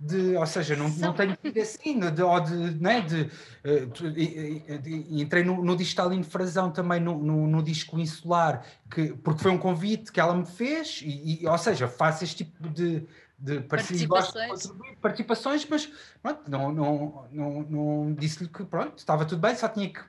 B: de, ou seja, não, não tenho tido assim, de, ou de, né, de, eh, de, de, entrei no, no Distalino Frazão também no, no, no, disco Insular, que, porque foi um convite que ela me fez, e, e ou seja, faço este tipo de, de participações. Participações, mas pronto, não, não, não, não disse-lhe que pronto, estava tudo bem, só tinha que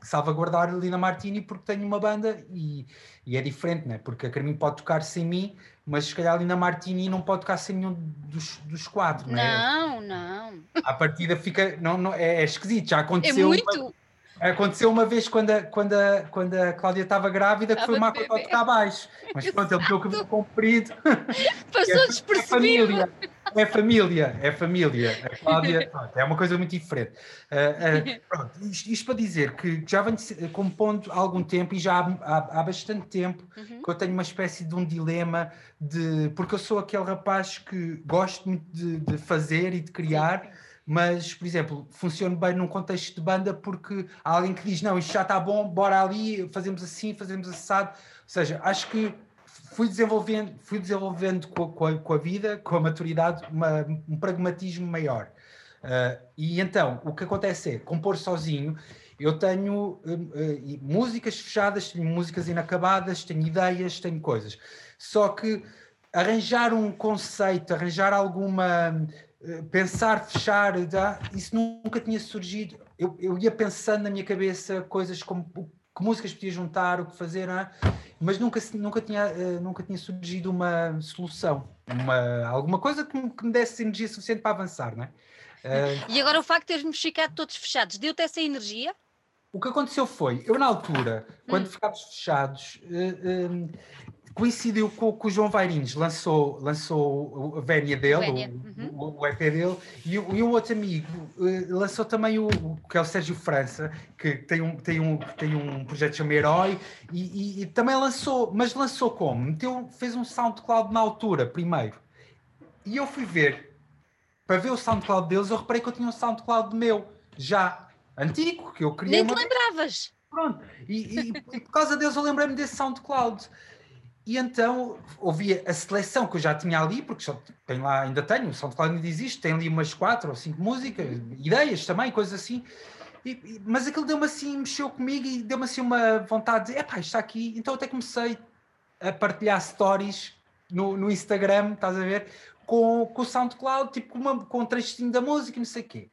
B: salvaguardar a Lina Martini porque tenho uma banda e, e é diferente, né? porque a Carminho pode tocar sem mim, mas se calhar ali na Martini não pode tocar sem nenhum dos, dos quatro,
A: não é? Não, não.
B: A partida fica, não, não, é, é esquisito, já aconteceu.
A: É muito.
B: Aconteceu uma vez quando a, quando a, quando a Cláudia estava grávida, que foi uma coisa cá abaixo. Mas pronto, ele deu o cabelo comprido.
A: Passou é, despercebido.
B: É família, é família, é. A Cláudia pronto, é uma coisa muito diferente. Uh, uh, pronto, isto, isto, para dizer que já venho compondo há algum tempo e já há, há, há bastante tempo uhum. que eu tenho uma espécie de um dilema de porque eu sou aquele rapaz que gosto muito de, de fazer e de criar. Sim mas, por exemplo, funciona bem num contexto de banda porque há alguém que diz: não, isto já está bom, bora ali, fazemos assim, fazemos assado. Ou seja, acho que fui desenvolvendo, fui desenvolvendo com a, com a, com a vida, com a maturidade, uma, um pragmatismo maior. Uh, e então, o que acontece é, compor sozinho, eu tenho uh, uh, músicas fechadas, tenho músicas inacabadas, tenho ideias, tenho coisas. Só que arranjar um conceito, arranjar alguma pensar, fechar, isso nunca tinha surgido. Eu, eu ia pensando na minha cabeça coisas como que músicas podia juntar, o que fazer, é? mas nunca, nunca, tinha, uh, nunca tinha surgido uma solução, uma, alguma coisa que me, que me desse energia suficiente para avançar. Não é?
A: Uh, e agora o facto de termos ficado todos fechados, deu-te essa energia?
B: O que aconteceu foi, eu na altura, quando hum. ficámos fechados, uh, coincidiu com que o João Vairins lançou, lançou a vénia dele, o, uhum. o, o, EP dele, e, e um outro amigo uh, lançou também o, que é o Sérgio França, que tem um, tem um, tem um projeto chamado Herói, e, e, e, também lançou, mas lançou como? Meteu, fez um SoundCloud na altura, primeiro. E eu fui ver, para ver o SoundCloud deles, eu reparei que eu tinha um SoundCloud meu, já antigo, que eu queria.
A: Nem te lembravas!
B: Pronto, e, e, e por causa deles eu lembrei-me desse SoundCloud. E então ouvia a seleção que eu já tinha ali, porque só tem lá, ainda tenho, o SoundCloud ainda existe, tem ali umas quatro ou cinco músicas, ideias também, coisas assim. E, mas aquilo deu-me assim, mexeu comigo e deu-me assim uma vontade de, epá, está aqui. Então até comecei a partilhar stories no, no Instagram, estás a ver, com, com o SoundCloud, tipo com, uma, com um trechinho da música, não sei o quê.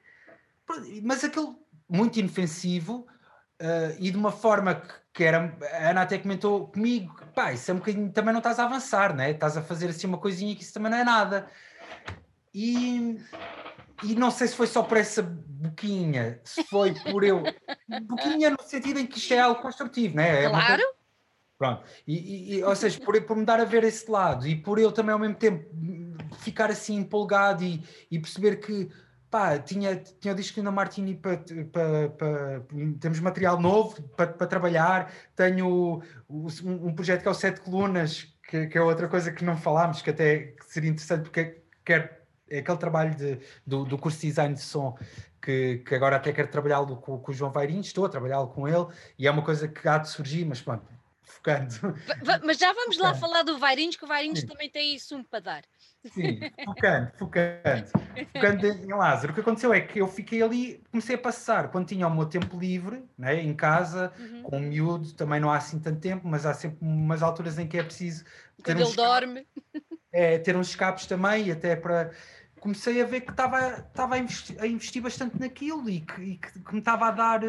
B: Mas aquilo muito inofensivo uh, e de uma forma que que era, a Ana até comentou comigo, pá, isso é um bocadinho, também não estás a avançar, né? Estás a fazer assim uma coisinha que isso também não é nada. E, e não sei se foi só por essa boquinha, se foi por eu. Boquinha no sentido em que isto é algo construtivo, né?
A: É claro. Coisa,
B: pronto. E, e, ou seja, por, por me dar a ver esse lado e por eu também ao mesmo tempo ficar assim empolgado e, e perceber que pá, tinha, tinha o disco da Martini para, temos material novo para, para trabalhar, tenho um, um, projeto que é o Sete Colunas, que, que, é outra coisa que não falámos, que até seria interessante porque quer, é aquele trabalho de, do, do curso de design de som que, que agora até quero trabalhá-lo com, com, o João Vairinho, estou a trabalhá-lo com ele e é uma coisa que há de surgir, mas pronto, focando.
A: Mas já vamos lá falar do Vairinhos, que o Vairinhos também tem isso um para dar.
B: Sim, focando, focando. Focando em Lázaro. O que aconteceu é que eu fiquei ali, comecei a passar, quando tinha o meu tempo livre, né, em casa, uhum. com o miúdo, também não há assim tanto tempo, mas há sempre umas alturas em que é preciso.
A: Ter quando ele dorme.
B: É, ter uns escapes também, até para comecei a ver que estava, estava a, investir, a investir bastante naquilo e que, e que, que me estava a dar, eh,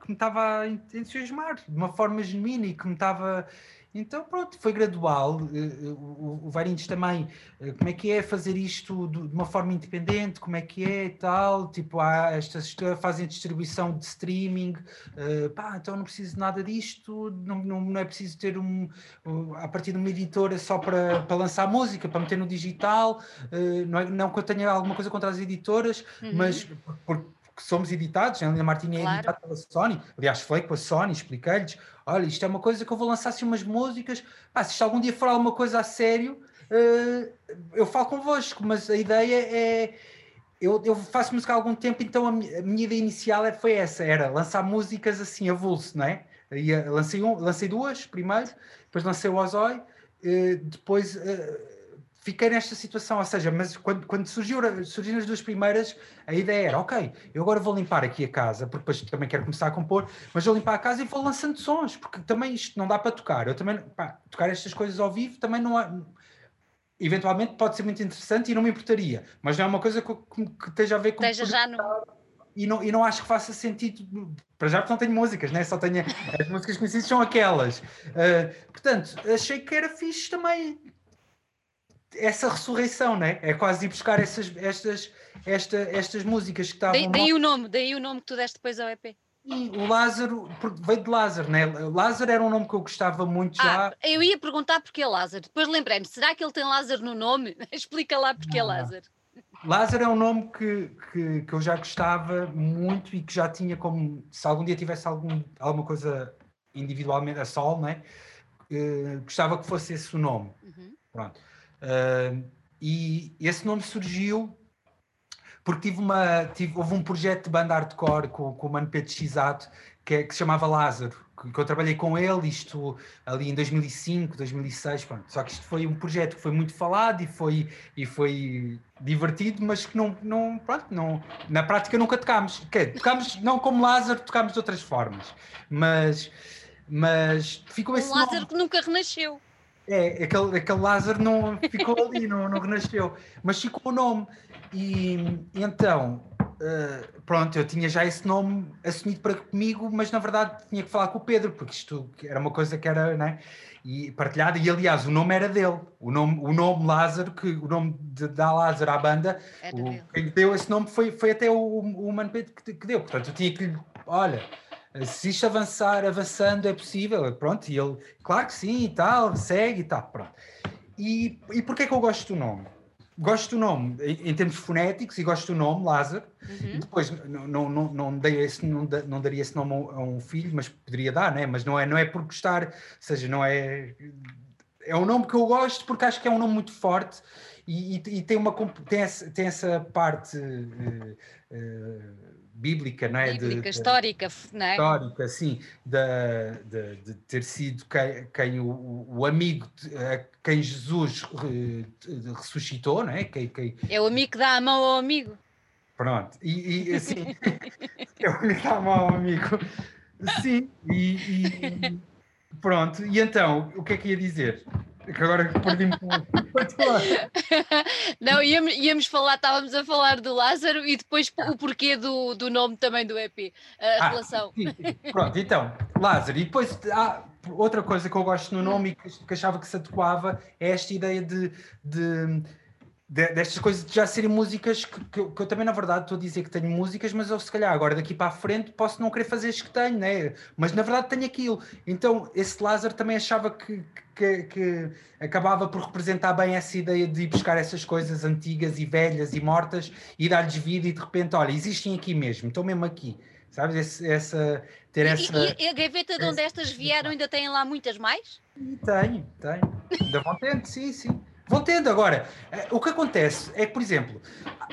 B: que me estava a entusiasmar de uma forma genuína e que me estava então, pronto, foi gradual. Eh, eh, o Varinhos também, eh, como é que é fazer isto de uma forma independente, como é que é e tal. Tipo, há estas fazem distribuição de streaming, pá, então não preciso de nada disto, não, não, não é preciso ter um, a partir de uma editora só para, para lançar música, para meter no digital. não, é, não que eu tenha alguma coisa contra as editoras, uhum. mas que somos editados, a Helena Martini é claro. editada pela Sony, aliás, falei com a Sony, expliquei-lhes, olha, isto é uma coisa que eu vou lançar assim umas músicas, pá, se isto algum dia for alguma coisa a sério, uh, eu falo convosco, mas a ideia é, eu, eu faço música há algum tempo, então a minha, a minha ideia inicial é, foi essa, era lançar músicas assim, avulso, não é? E, uh, lancei, um, lancei duas primeiro, depois lancei o Ozoi, uh, depois fiquei nesta situação, ou seja, mas quando, quando surgiu, surgiram as duas primeiras, a ideia era, ok, eu agora vou limpar aqui a casa, porque depois também quero começar a compor, mas vou limpar a casa e vou lançando sons, porque também isto não dá para tocar, eu também, pá, tocar estas coisas ao vivo também não há, eventualmente pode ser muito interessante e não me importaria, mas não é uma coisa que, que esteja a ver com...
A: Esteja já no...
B: E não, e não acho que faça sentido, para já porque não tenho músicas, né? só tenho, as músicas conhecidas são aquelas. Uh, portanto, achei que era fixe também essa ressurreição, né? É quase ir buscar essas, estas, esta, estas músicas que estavam.
A: Daí, daí o nome, daí o nome que tu deste depois ao EP.
B: O Lázaro veio de Lázaro, né? Lázaro era um nome que eu gostava muito já.
A: Ah, eu ia perguntar porque Lázaro, depois lembrei-me, será que ele tem Lázaro no nome? Explica lá porque é Lázaro.
B: Lázaro é um nome que, que, que, eu já gostava muito e que já tinha como se algum dia tivesse algum, alguma coisa individualmente a sol, né? Uh, gostava que fosse esse o nome. Uhum. Pronto. Uh, e esse nome surgiu porque tive uma, tive, houve um projeto de banda hardcore com, com o Mano Pedro Xato que, é, que se chamava Lázaro, que, que, eu trabalhei com ele, isto ali em 2005, 2006, pronto. só que isto foi um projeto que foi muito falado e foi, e foi divertido, mas que não, não, pronto, não, na prática nunca tocámos, que, tocámos não como Lázaro, tocámos de outras formas, mas, mas ficou um esse
A: Lázaro
B: nome.
A: que nunca renasceu.
B: É, aquele, aquele Lázaro não ficou ali, não, não renasceu, mas ficou o nome. E, então, uh, pronto, eu tinha já esse nome assumido para comigo, mas na verdade tinha que falar com o Pedro, porque isto era uma coisa que era, né? E partilhada, e aliás, o nome era dele, o nome, o nome Lázaro, que o nome de, da Lázaro à banda, o, quem deu esse nome foi, foi até o, o Mano Pedro que, que deu, portanto, eu tinha que lhe, olha, se isto avançar, avançando é possível, pronto, e ele, claro que sim, e tal, segue e tal, pronto. E, e porquê que eu gosto do nome? gosto do nome em, em, termos fonéticos e gosto do nome, Lázaro. Uhum. E depois não, não, não, não, dei esse, não, não daria esse nome a um filho, mas poderia dar, né? mas não é, não é por gostar, ou seja, não é. É um nome que eu gosto porque acho que é um nome muito forte e, e, e tem, uma, tem, essa, tem essa parte. Uh, uh, bíblica, não é?
A: Bíblica, de, histórica, não é?
B: Histórica, sim, de, de, de ter sido quem, quem o, o, amigo, de, quem Jesus ressuscitou, não é? Quem, quem...
A: É o amigo que dá a mão ao amigo.
B: Pronto, e, e assim, é o amigo que dá a mão ao amigo. Sim, e, e pronto, e então, o que é que ia dizer? Que agora perdi-me
A: Não, íamos, íamos falar, estávamos a falar do Lázaro e depois o porquê do, do nome também do EP, a ah, relação. Sim,
B: pronto, então, Lázaro, e depois há outra coisa que eu gosto no nome e que, que achava que se adequava é esta ideia de, de destas coisas de já serem músicas que, que, eu, que, eu, também, na verdade, estou a dizer que tenho músicas, mas eu se calhar agora daqui para a frente posso não querer fazer as que tenho, né? Mas na verdade tenho aquilo. Então esse Lázaro também achava que, que, que acabava por representar bem essa ideia de ir buscar essas coisas antigas e velhas e mortas e dar-lhes vida e de repente, olha, existem aqui mesmo, estão mesmo aqui. Sabes? Esse, essa, ter
A: e,
B: essa.
A: E, e a gaveta de onde estas vieram ainda têm lá muitas mais?
B: Tenho, tenho. Ainda vão tendo, sim, sim. Vão tendo agora. Eh, o que acontece é que, por exemplo,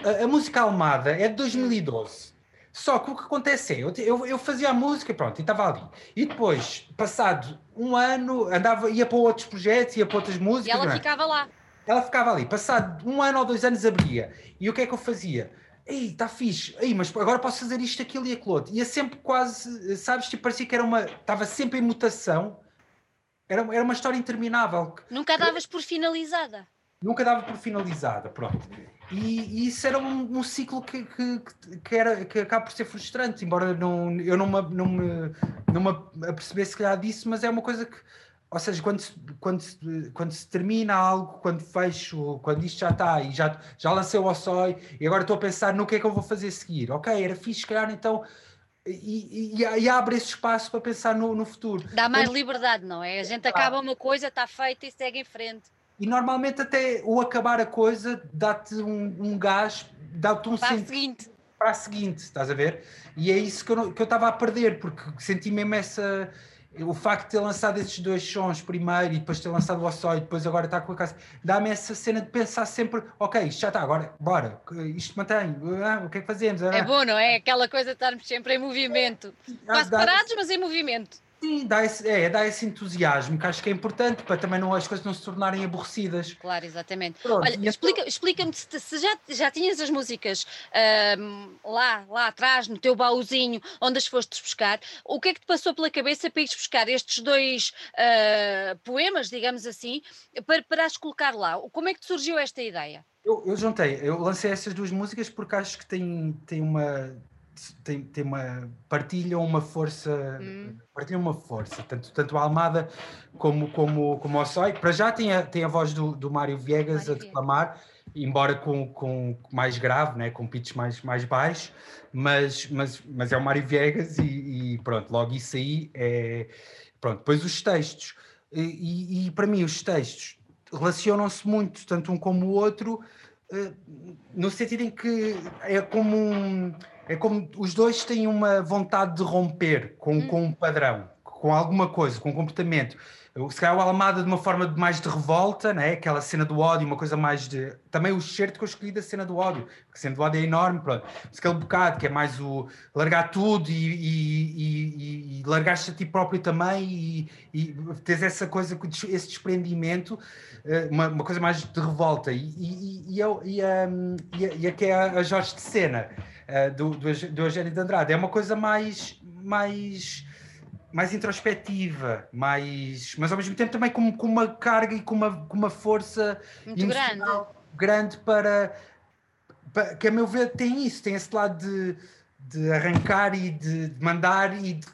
B: a, a música Almada é de 2012. Só que o que acontece é, eu, eu, eu fazia a música pronto, e estava ali. E depois, passado um ano, andava, ia para outros projetos, ia para outras músicas. E
A: ela é? ficava lá.
B: Ela ficava ali. Passado um ano ou dois anos, abria. E o que é que eu fazia? Ei, está fixe. Ei, mas agora posso fazer isto, aquilo e aquilo outro. Ia sempre quase, sabes, tipo, parecia que era uma... Estava sempre em mutação era, era uma história interminável.
A: Nunca davas por finalizada.
B: Nunca dava por finalizada, pronto. E, e isso era um, um ciclo que, que, que, era, que acaba por ser frustrante, embora não, eu não me, não, me, não me apercebesse se calhar disso, mas é uma coisa que, ou seja, quando se, quando se, quando se termina algo, quando fecho, quando isto já está e já, já lancei o Ossoi e agora estou a pensar no que é que eu vou fazer a seguir. Ok, era fixe, se calhar então e, e, e, abre esse espaço para pensar no, no futuro.
A: Dá mais liberdade, não é? A gente acaba uma coisa, está feita e segue em frente.
B: E normalmente até o acabar a coisa dá-te um, um gás, dá-te um
A: para seguinte.
B: Para a seguinte, estás a ver? E é isso que eu estava a perder, porque senti mesmo essa o facto de ter lançado esses dois sons primeiro e depois ter lançado o Ossó e depois agora está com a casa, dá-me essa cena de pensar sempre, ok, isto já está, agora, bora, isto mantém, ah, o que é que fazemos?
A: Ah. É bom, não é? Aquela coisa de estarmos sempre em movimento, é, quase parados, mas em movimento.
B: Sim, dá esse, é, dá esse entusiasmo que acho que é importante para também não, as coisas não se tornarem aborrecidas.
A: Claro, exatamente. Pronto, Olha, então explica-me explica se, se, já, já tinhas as músicas lá, lá atrás, no teu baúzinho, onde as foste buscar, o que é que te passou pela cabeça para ires buscar estes dois uh, poemas, digamos assim, para, para as colocar lá? Como é que te surgiu esta ideia?
B: Eu, eu juntei, eu lancei essas duas músicas porque acho que tem, tem uma tem, tem uma partilham uma força hum. partilham uma força tanto tanto a Almada como como como o Soy para já tem a, tem a voz do, do Mário Viegas Mário a declamar embora com, com mais grave, né? com pitch mais, mais baixo, mas, mas, mas é o Mário Viegas e, e, pronto, logo isso aí é. Pronto, depois os textos. E, e para mim, os textos relacionam-se muito, tanto um como o outro, eh, no sentido em que é como um, é como os dois têm uma vontade de romper com, hum. com um padrão, com alguma coisa, com um comportamento se calhar o Alamada de uma forma mais de revolta, né? aquela cena do ódio, uma coisa mais de. Também o certo que eu escolhi da cena do ódio, porque a cena do ódio é enorme, pronto. Mas aquele bocado que é mais o largar tudo e, e, e, e largar-te a ti próprio também e, e teres essa coisa, esse desprendimento, eh, uma, uma coisa mais de revolta. E, e, e, eu, e, um, e, e aqui é a Jorge de Cena, uh, do, do, do Eugênio de Andrade, é uma coisa mais. mais mais introspectiva, mais, mas ao mesmo tempo também com, com uma carga e com uma, com uma força
A: muito grande.
B: grande para, para, que a meu ver tem isso, tem esse lado de, de arrancar e de, de mandar e de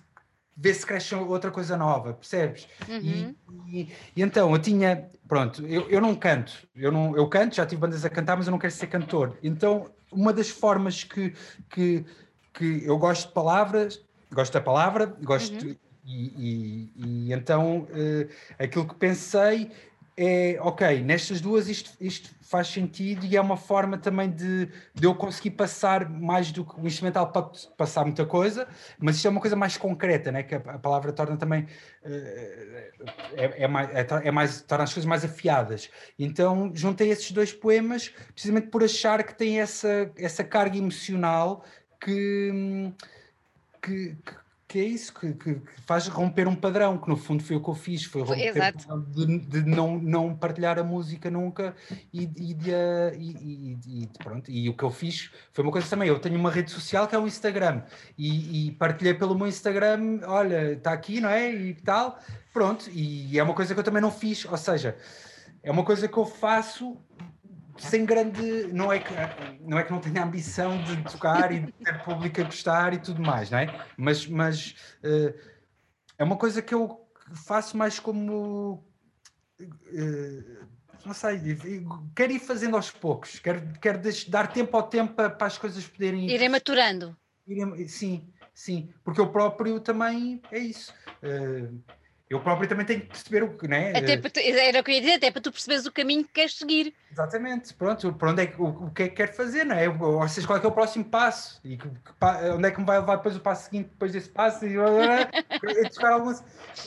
B: ver se cresce outra coisa nova, percebes? Uhum. E, e, e, então eu tinha, pronto, eu, eu não canto, eu, não, eu canto, já tive bandas a cantar, mas eu não quero ser cantor. Então, uma das formas que, que, que eu gosto de palavras, gosto da palavra, gosto, uhum. E, e, então uh, aquilo que pensei é, ok, nestas duas isto, isto, faz sentido e é uma forma também de, de eu conseguir passar mais do que o instrumental para passar muita coisa, mas isto é uma coisa mais concreta, né? que a, a palavra torna também uh, é, é, mais, é, é, mais, torna as coisas mais afiadas. Então juntei esses dois poemas precisamente por achar que tem essa, essa carga emocional que, que, que é isso que, que, que, faz romper um padrão, que no fundo foi o que eu fiz, foi romper
A: Exato.
B: de, de, não, não partilhar a música nunca e, e, de, e, e, pronto, e o que eu fiz foi uma coisa também, eu tenho uma rede social que é o Instagram e, e partilhei pelo meu Instagram, olha, está aqui, não é? E tal, pronto, e é uma coisa que eu também não fiz, ou seja, é uma coisa que eu faço sem grande. Não é, que, não é que não tenha ambição de tocar e de ter público a gostar e tudo mais, não é? Mas, mas uh, é uma coisa que eu faço mais como. Uh, não sei, quero ir fazendo aos poucos, quero, quero dar tempo ao tempo para, para as coisas poderem.
A: Irem maturando.
B: Irem, sim, sim, porque eu próprio também é isso. Uh, eu próprio também tenho que perceber o que, né?
A: Até para tu, era o que eu ia dizer, até para tu perceberes o caminho que queres seguir.
B: Exatamente, pronto, por onde é que, o, o que é que quero fazer, não é? Ou seja, qual é, é o próximo passo e que, que, onde é que me vai levar depois o passo seguinte, depois desse passo e algumas...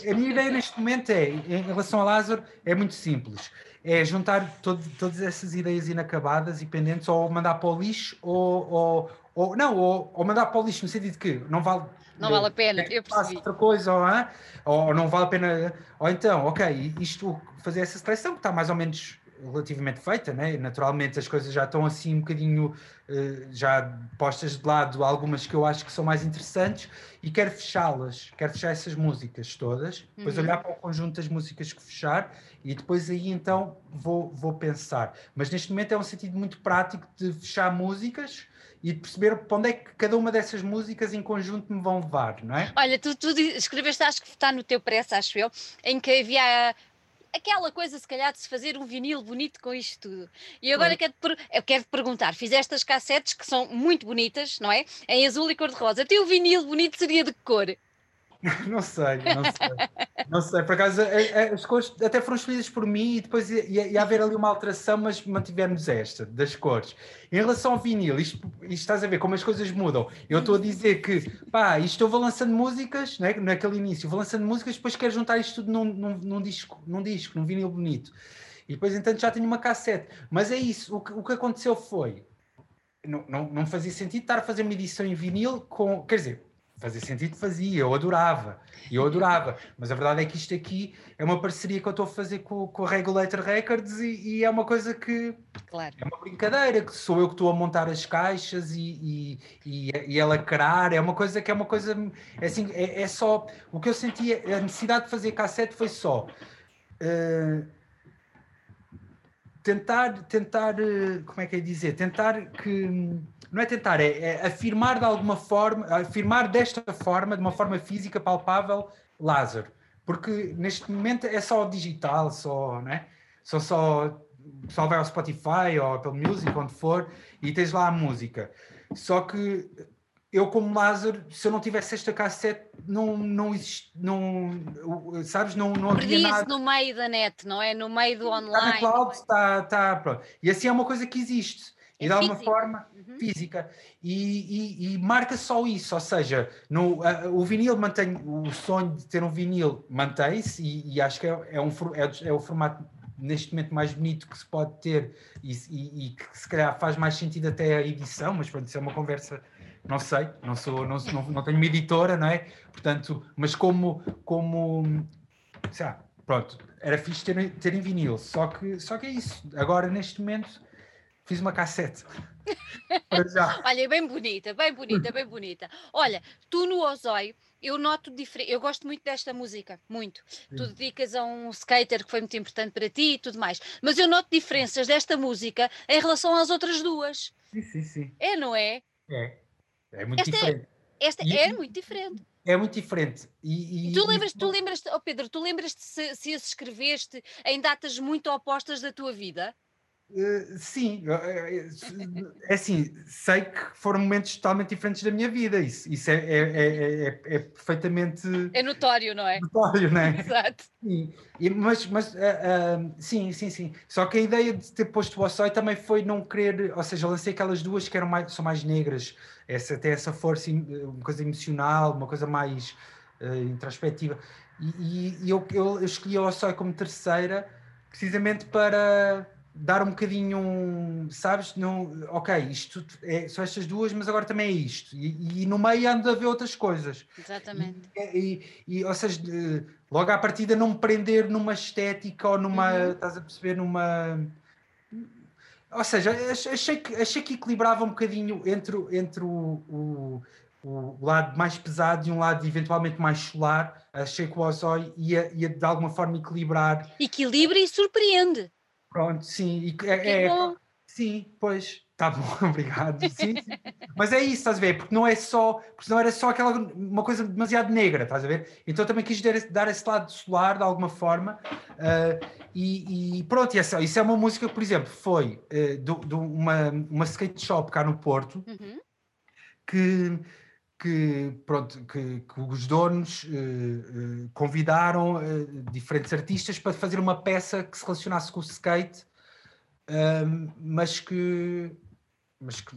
B: A minha ideia neste momento é, em relação a Lázaro, é muito simples. É juntar todo, todas essas ideias inacabadas e pendentes ou mandar para o lixo ou, ou, ou não, ou, ou mandar para o lixo no sentido de que não vale
A: não vale a pena, eu percebi.
B: outra coisa, ou, ou não vale a pena, ou então, ok, isto, fazer essa seleção que está mais ou menos relativamente feita, né? naturalmente as coisas já estão assim um bocadinho uh, já postas de lado, algumas que eu acho que são mais interessantes e quero fechá-las, quero fechar essas músicas todas, depois uhum. olhar para o conjunto das músicas que fechar e depois aí então vou, vou pensar. Mas neste momento é um sentido muito prático de fechar músicas e de perceber para onde é que cada uma dessas músicas em conjunto me vão levar, não é?
A: Olha, tu, tu escreveste, acho que está no teu pressa, acho eu, em que havia aquela coisa, se calhar, de se fazer um vinil bonito com isto tudo. E agora quero eu quero te perguntar: fizeste as cassetes que são muito bonitas, não é? Em azul e cor-de-rosa. Até o vinil bonito seria de que cor?
B: Não sei, não sei. Não sei, por acaso as cores até foram escolhidas por mim e depois ia, ia haver ali uma alteração, mas mantivemos esta, das cores. Em relação ao vinil, isto, isto estás a ver como as coisas mudam. Eu estou a dizer que, pá, isto eu vou lançando músicas, né, naquele início, vou lançando músicas, depois quero juntar isto tudo num, num, num disco, num disco, num vinil bonito. E depois, entanto, já tenho uma cassete. Mas é isso, o que, o que aconteceu foi. Não, não, não fazia sentido estar a fazer uma edição em vinil com. Quer dizer, fazia sentido, fazia, eu adorava, eu adorava, mas a verdade é que isto aqui é uma parceria que eu estou a fazer com, com a Regulator Records e, e, é uma coisa que
A: claro.
B: é uma brincadeira, que sou eu que estou a montar as caixas e, e, e, a lacrar, é uma coisa que é uma coisa, é assim, é, é só, o que eu sentia, a necessidade de fazer cassete foi só... Uh, tentar, tentar, eh, como é que é dizer, tentar que não é tentar, é, é, afirmar de alguma forma, afirmar desta forma, de uma forma física palpável, Lázaro. Porque neste momento é só digital, só, né? Só o pessoal vai ao Spotify ou pelo Music, onde for, e tens lá a música. Só que eu, como Lázaro, se eu não tivesse esta cassete, não, não existe, não, sabes, não, não havia nada.
A: no meio da net, não é? No meio do online.
B: Está na cloud, está, está, pronto. E assim é uma coisa que existe. É e de alguma forma uhum. física e, e, e, marca só isso, ou seja, no, o vinil mantém o sonho de ter um vinil mantém-se e, e, acho que é, é um é, é, o formato neste momento mais bonito que se pode ter e, que se calhar faz mais sentido até a edição, mas pronto, isso é uma conversa não sei, não sou, não, não, não tenho uma editora, não é? Portanto, mas como, como, sei lá, pronto, era fixe ter, ter em vinil, só que, só que é isso. Agora, neste momento, fiz uma cassete.
A: Olha, bem bonita, bem bonita, bem bonita. Olha, tu no Ozói, eu noto diferente. Eu gosto muito desta música, muito. Sim. Tu dedicas a um skater que foi muito importante para ti e tudo mais. Mas eu noto diferenças desta música em relação às outras duas.
B: Sim, sim, sim.
A: É, não é?
B: É. É muito esta é diferente.
A: É, esta e, é muito diferente.
B: É muito diferente. E,
A: e tu lembras, tu lembras, oh Pedro, tu lembras-te se, se as escreveste em datas muito opostas da tua vida?
B: Uh, sim, é, é assim, sei que foram momentos totalmente diferentes da minha vida, isso, isso é, é, é, é perfeitamente.
A: É notório, não é?
B: Notório, não é?
A: Exato.
B: Sim, e, mas, mas uh, uh, sim, sim, sim. Só que a ideia de ter posto o Ossoi também foi não querer, ou seja, lancei aquelas duas que eram mais, são mais negras, essa, tem essa força, uma coisa emocional, uma coisa mais introspectiva. E, e, e eu, eu, eu escolhi o Ossoi como terceira, precisamente para dar um bocadinho, sabes, não, ok, isto é, são estas duas, mas agora também é isto. E, e no meio anda a ver outras coisas.
A: Exatamente.
B: E, e, e, ou seja, logo à partida não me prender numa estética ou numa, uhum. estás a perceber, numa... Ou seja, achei que, achei que equilibrava um bocadinho entre, entre o, o, o lado mais pesado e um lado eventualmente mais solar. Achei que o Ozói ia, ia de alguma forma equilibrar.
A: Equilibra e surpreende.
B: Pronto, sim. É, é, sim, pois. Tá bom, obrigado. Sim, sim. Mas é isso, estás a ver? Porque não é só, porque não era só aquela uma coisa demasiado negra, estás a ver? Então também quis dar esse lado solar de alguma forma. Uh, e, e, pronto, e essa, isso é uma música que, por exemplo, foi uh, de, uma, uma skate shop cá no Porto uhum. que que, pronto, que, que os donos uh, uh, convidaram uh, diferentes artistas para fazer uma peça que se relacionasse com o skate, mas que mas que,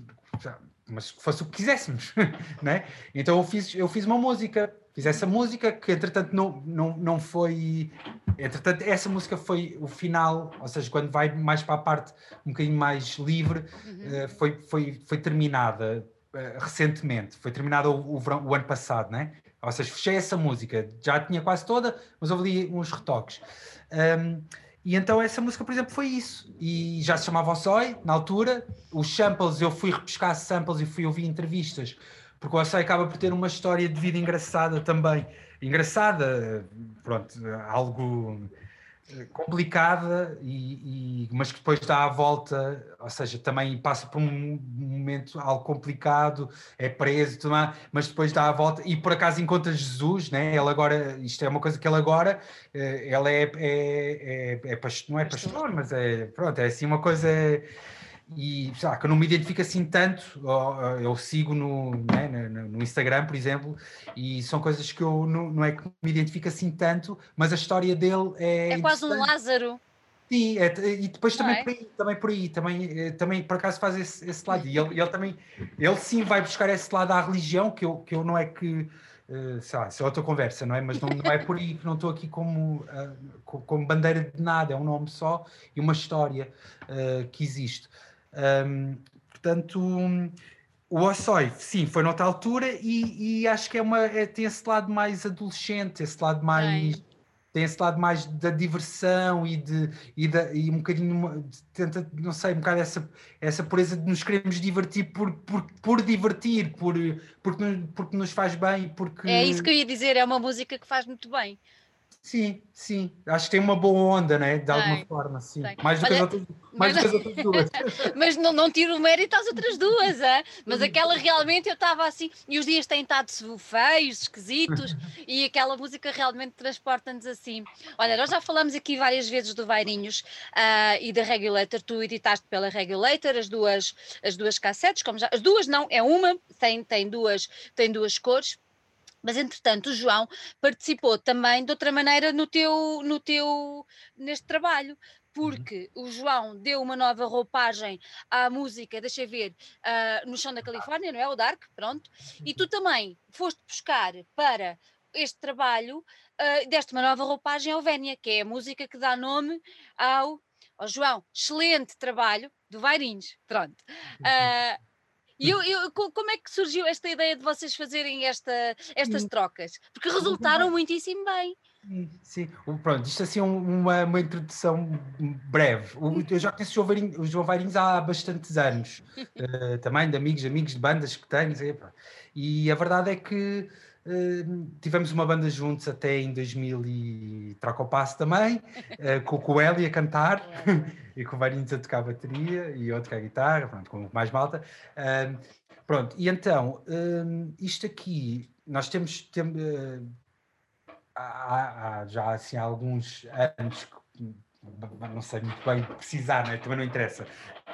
B: mas que fosse o que quiséssemos, né? Então eu fiz, eu fiz uma música, fiz essa música que entretanto não, não, não foi, entretanto essa música foi o final, ou seja, quando vai mais para a parte um bocadinho mais livre, uhum. foi, foi, foi terminada eh, recentemente, foi terminado o, o, o, ano passado, né? Ou seja, fechei essa música, já tinha quase toda, mas houve ali uns retoques. Um, e então essa música, por exemplo, foi isso. E já se chamava Osoi, na altura. Os samples, eu fui repescar samples e fui ouvir entrevistas, porque o Osoi acaba por ter uma história de vida engraçada também. Engraçada, pronto, algo complicada, e, e, mas que depois dá a volta, ou seja, também passa por um momento algo complicado, é preso, tudo mais, mas depois dá a volta e por acaso encontra Jesus, né? ele agora, isto é uma coisa que ele agora, eh, ele é, é, é, é pastor, não é pastor, mas é, pronto, é assim uma coisa e sei lá, que eu não me identifico assim tanto, eu sigo no, né, no Instagram, por exemplo, e são coisas que eu não, não é que me identifico assim tanto, mas a história dele é.
A: É quase um Lázaro.
B: Sim, é, e depois também, é? por aí, também por aí, também, eh, também por acaso faz esse, esse lado. E ele, ele também, ele sim vai buscar esse lado à religião, que eu, que eu não é que. Uh, sei lá, isso é outra conversa, não é? Mas não, não é por aí que não estou aqui como, uh, como bandeira de nada, é um nome só e uma história uh, que existe. Um, portanto, o Ossoy, sim, foi noutra altura e, e acho que é uma, é, tem esse lado mais adolescente, esse lado mais. Tem esse lado mais da diversão e, de, e, da, e um bocadinho, tenta, não sei, um bocado essa, essa pureza de nos queremos divertir por, por, por divertir, por, porque, nos, porque nos faz bem. Porque...
A: É isso que eu ia dizer, é uma música que faz muito bem.
B: Sim, sim. Acho que tem uma boa onda, né? De alguma forma, sim. Tem. Mais do que as outras, mais do que as outras duas.
A: mas não, não tiro o mérito às outras duas, é? mas aquela realmente eu estava assim, e os dias têm estado feios, esquisitos, e aquela música realmente transporta-nos assim. Olha, nós já falamos aqui várias vezes do Vairinhos uh, e da Regulator, tu editaste pela Regulator as duas, as duas cassetes, como já, as duas não, é uma, tem, tem, duas, tem duas cores mas entretanto o João participou também de outra maneira no teu, no teu neste trabalho, uhum. porque uhum. o João deu uma nova roupagem à música, deixa eu ver, uh, no chão da Califórnia, não é? O Dark, pronto. E tu também foste buscar para este trabalho, uh, deste uma nova roupagem ao Vénia, que é a música que dá nome ao, ao João. Excelente trabalho do Vairins, pronto. Uh, e eu, eu, como é que surgiu esta ideia de vocês fazerem esta, estas trocas? Porque resultaram muitíssimo bem.
B: Sim, pronto, isto assim é uma, uma introdução breve. Eu já conheço o João Vairinhos há bastantes anos, uh, também de amigos, amigos de bandas que tenho, e a verdade é que uh, tivemos uma banda juntos até em 2000 e troca o passo também, uh, com, o Eli a cantar e com o Vairinhos a tocar a bateria e outro a guitarra, pronto, com mais malta. Uh, pronto, e então, isto aqui, nós temos, temos há, há, já assim, há alguns anos, não sei muito bem precisar, né? também não interessa,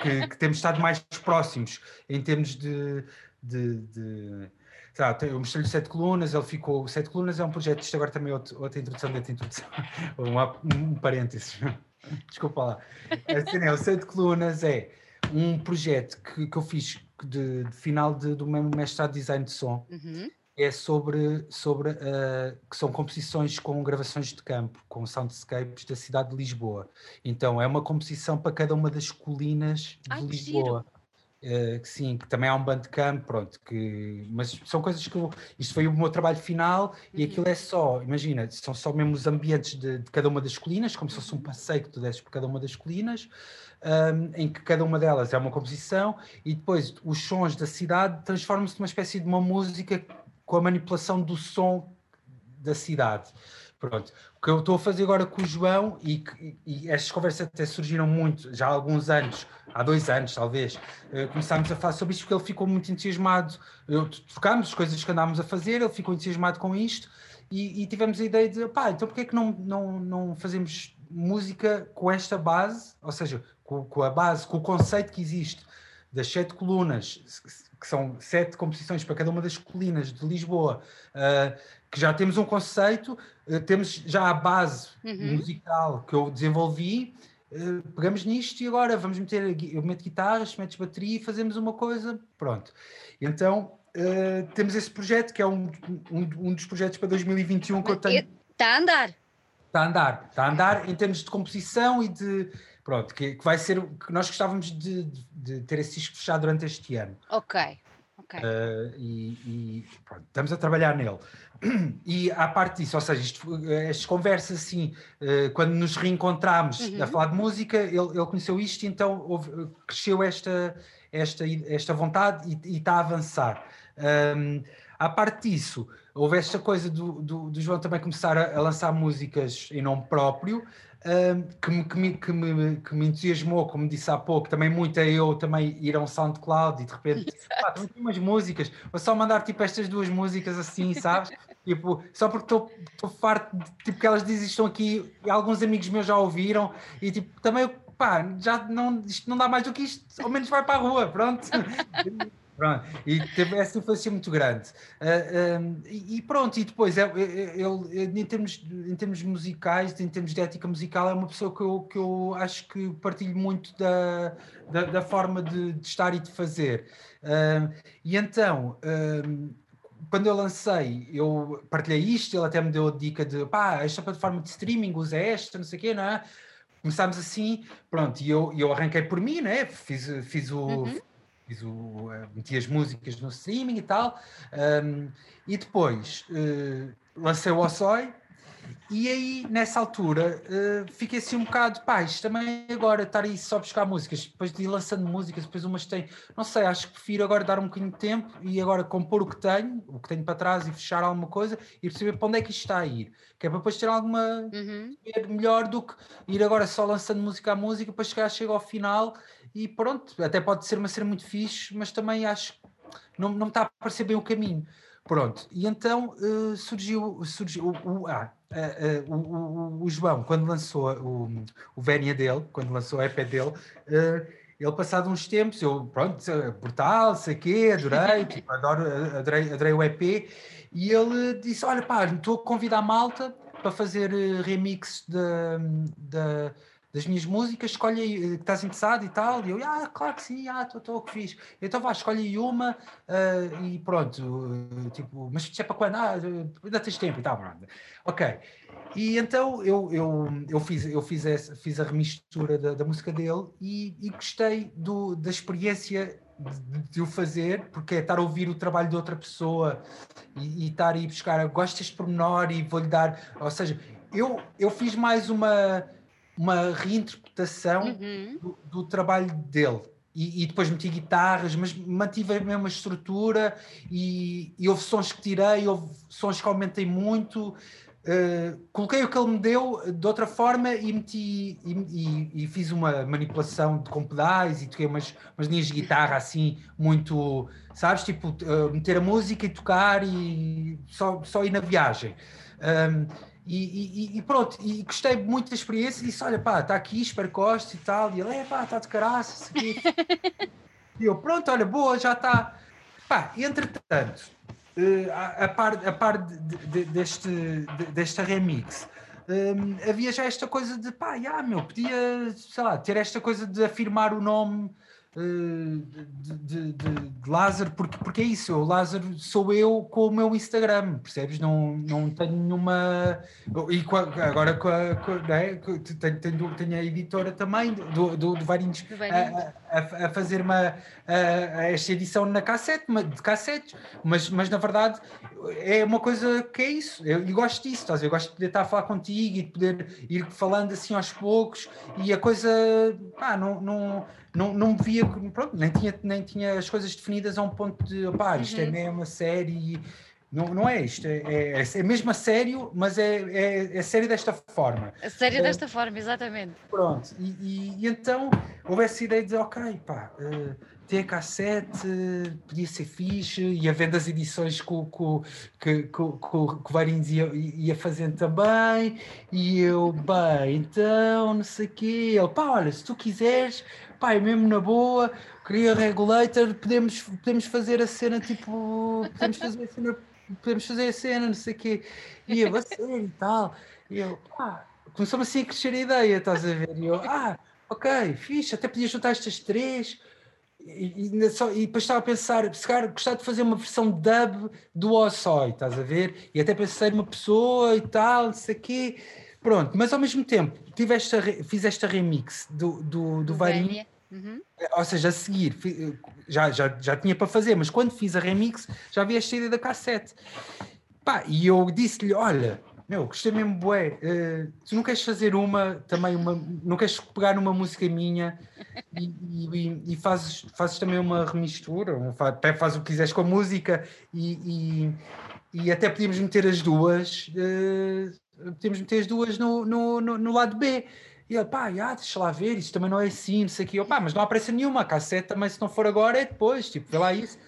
B: que, que, temos estado mais próximos em termos de. de, de lá, eu mostrei-lhe Sete Colunas, ele ficou. Sete Colunas é um projeto, isto agora também é outro, outra introdução dentro da introdução, um, um parênteses, desculpa lá. Assim, é, o Sete Colunas é um projeto que, que eu fiz de, de final de, do meu mestrado de design de som. Uhum é sobre, sobre uh, que são composições com gravações de campo, com soundscapes da cidade de Lisboa. Então é uma composição para cada uma das colinas de Ai, Lisboa. Uh, que sim, que também há um campo pronto, que, mas são coisas que eu, isto foi o meu trabalho final uhum. e aquilo é só, imagina, são só mesmo os ambientes de, de cada uma das colinas, como se fosse um uhum. passeio que tu desces por cada uma das colinas, um, em que cada uma delas é uma composição e depois os sons da cidade transformam-se numa espécie de uma música com a manipulação do som da cidade. Pronto. O que eu estou a fazer agora com o João, e, e, estas conversas até surgiram muito, já há alguns anos, há dois anos talvez, uh, começámos a falar sobre isto porque ele ficou muito entusiasmado. Eu, trocámos as coisas que andávamos a fazer, ele ficou entusiasmado com isto e, e tivemos a ideia de, pá, então porquê é que não, não, não fazemos música com esta base, ou seja, com, com a base, com o conceito que existe das sete colunas, que são sete composições para cada uma das colinas de Lisboa, uh, que já temos um conceito, temos já a base uhum. musical que eu desenvolvi, uh, pegamos nisto e agora vamos meter, eu meto guitarras, metes bateria e fazemos uma coisa, pronto. Então temos esse projeto que é um, um, um dos projetos para 2021 que eu tenho.
A: Está a andar.
B: Está a andar, está a andar em termos de composição e de Pronto, que, que vai ser o que nós gostávamos de, de, de, ter esse disco fechado durante este ano.
A: Ok. Okay.
B: Uh, e, e pronto, estamos a trabalhar nele. E à parte disso, ou seja, isto, estas conversas assim, uh, quando nos reencontramos uhum. a falar de música, ele, ele conheceu isto, então houve, cresceu esta, esta, esta vontade e, e está a avançar. Um, à parte disso, houve esta coisa do, do, do João também começar a, a, lançar músicas em nome próprio, que, me, que, me, que, me, que me entusiasmou, como disse há pouco, também muito a eu também ir a um SoundCloud e de repente, pá, umas músicas, vou só mandar tipo estas duas músicas assim, sabes? Tipo, só porque estou farto, de, tipo, que elas dizem estão aqui e alguns amigos meus já ouviram e tipo, também, pá, já não, isto não dá mais do que isto, ao menos vai para a rua, pronto. Pronto, e teve essa influência muito grande. Uh, ah, um, e, pronto, e depois, ele, em, termos, em termos musicais, em termos de ética musical, é uma pessoa que eu, que eu acho que partilho muito da, da, da forma de, de, estar e de fazer. Uh, e então, quando eu lancei, eu partilhei isto, ele até me deu a dica de pá, esta plataforma de streaming usa esta, não sei o quê, não é? Começámos assim, pronto, e eu, eu arranquei por mim, né? Fiz, fiz o. Uhum fiz o, uh, meti as músicas no streaming e tal, um, e depois uh, lancei o Ossoy E aí, nessa altura, uh, fiquei assim um bocado, pá, isto também agora estar aí só buscar músicas, depois de ir lançando músicas, depois umas têm, não sei, acho que prefiro agora dar um bocadinho de tempo e agora compor o que tenho, o que tenho para trás e fechar alguma coisa e perceber para onde é que isto está a ir. Que é para depois ter alguma. Uhum. melhor do que ir agora só lançando música a música, depois chegar, chega ao final e pronto, até pode ser uma cena muito fixe, mas também acho que não, não me está a parecer bem o caminho. Pronto, e então uh, surgiu, surgiu o, ah, uh, uh, o, o, João, quando lançou o, o Vénia dele, quando lançou a EP dele, ele passado uns tempos, eu, pronto, brutal, sei quê, adorei, tipo, adoro, adorei, adorei o EP, e ele disse, olha pá, estou a convidar a malta para fazer remix da das minhas músicas, escolhe aí, que estás interessado e tal. E eu, ah, claro que sim, ah, estou que fiz. Então vá, escolhe uma uh, e pronto. Uh, tipo, mas isto é para quando? Ah, ainda tens tempo e tal, pronto. Ok. E então eu, eu, eu, fiz, eu fiz, essa, fiz a remistura da, da música dele e, e gostei do, da experiência de, de, o fazer, porque é estar a ouvir o trabalho de outra pessoa e, e estar aí buscar, gosto deste pormenor e vou-lhe dar. Ou seja, eu, eu fiz mais uma uma reinterpretação uhum. do, do, trabalho dele. E, e, depois meti guitarras, mas mantive a mesma estrutura e, e houve sons que tirei, houve sons que aumentei muito. Uh, coloquei o que ele me deu de outra forma e meti e, e fiz uma manipulação de com pedais e toquei umas, umas linhas de guitarra assim muito, sabes, tipo uh, meter a música e tocar e só, só ir na viagem. Um, e, e, e, pronto, e gostei muito da experiência e disse: Olha, pá, está aqui, espero e tal. E ele, é pá, está de caraças. e eu, pronto, olha, boa, já está. Pá, entretanto, uh, a, a, par, a par de, de, deste, de, desta remix, um, havia já esta coisa de pá, já, meu, podia, sei lá, ter esta coisa de afirmar o nome de, de, de, Lázaro, porque, porque é isso, o Lázaro sou eu com o meu Instagram, percebes? Não, não tenho nenhuma. E com a, agora com a, com, né? tenho, tenho, tenho, a editora também do, do, do Varinhos a, a, a, fazer uma, esta edição na cassete, de cassete mas, mas na verdade é uma coisa que é isso, eu, eu gosto disso, estás? eu gosto de poder estar a falar contigo e de poder ir falando assim aos poucos e a coisa, pá, não, não não, não via, pronto, nem tinha, nem tinha as coisas definidas a um ponto de, pá, isto é uhum. é mesmo a série, não, não é isto, é, é, é mesmo a sério, mas é, é, é sério desta forma.
A: A sério é, desta forma, exatamente.
B: Pronto, e, e, e, então houve essa ideia de ok, pá, uh, ter cassete podia ser fixe, ia vendo as edições que, com, com, que o Varinhos ia, ia fazendo também, e eu, bem, então, não sei o quê, ele, pá, olha, se tu quiseres pá, é mesmo na boa, queria regulator, podemos, podemos fazer a cena tipo, podemos fazer a cena, podemos fazer a cena, não sei o quê. E eu, a sério e tal. E eu, pá, começou-me assim a crescer a ideia, estás a ver? E eu, ah, ok, fixe, até podia juntar estas três. E, e, só, e depois estava a pensar, se calhar gostava de fazer uma versão dub do Osói, estás a ver? E até pensei numa pessoa e tal, não sei o quê. Pronto, mas ao mesmo tempo tive esta, fiz esta remix do, do, do Varinho Uhum. Ou seja, a seguir, já, já, já tinha para fazer, mas quando fiz a remix já havia esta ideia da cassete. Pá, e eu disse-lhe: Olha, meu, gostei mesmo, bué. Uh, tu não queres fazer uma, também uma, não queres pegar numa música minha e, e, e fazes, fazes também uma remistura, faz, faz o que quiseres com a música e, e, e até podíamos meter as duas, uh, podíamos meter as duas no, no, no, no lado B. E ele, pá, ah, deixa lá ver, isso também não é assim, não sei o quê. Eu, pá, mas não pressa nenhuma, a cassete também, se não for agora, é depois, tipo, vê lá isso.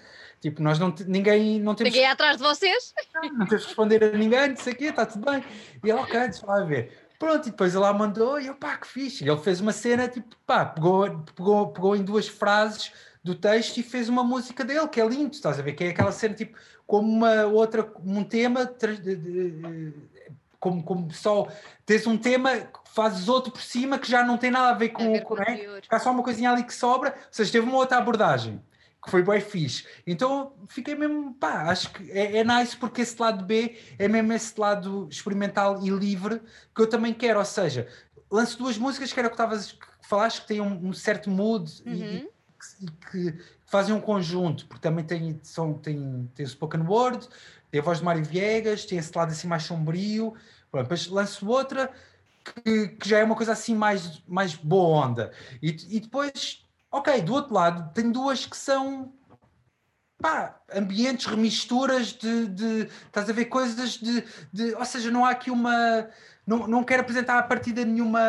B: Tipo, nós não, ninguém, não temos...
A: Ninguém é atrás de vocês?
B: Não, não temos que responder a ninguém, não sei o quê, está tudo bem. E ele, ok, deixa lá ver. Pronto, e depois ele lá mandou, e eu, pá, que fixe. E ele fez uma cena, tipo, pá, pegou, pegou, pegou em duas frases do texto e fez uma música dele, que é lindo, estás a ver? Que é aquela cena, tipo, como uma outra, um tema, como, como só tens um tema fazes outro por cima que já não tem nada a ver com, ver com o né? Só uma coisinha ali que sobra, ou seja, teve uma outra abordagem que foi bem fixe. Então fiquei mesmo, pá, acho que é, é nice porque esse lado B é mesmo esse lado experimental e livre que eu também quero, ou seja, lanço duas músicas que era o que estavas que falaste que têm um, um certo mood uhum. e, e, que, que, fazem um conjunto, porque também tem, são, tem, tem o spoken word, tem a voz de Mário Viegas, tem esse lado assim mais sombrio, Pronto, depois lanço outra que, que, já é uma coisa assim mais, mais boa onda. E, e depois, ok, do outro lado, tem duas que são pá, ambientes, remisturas de, de, Estás a ver coisas de, de. Ou seja, não há aqui uma. Não, não quero apresentar a partida nenhuma.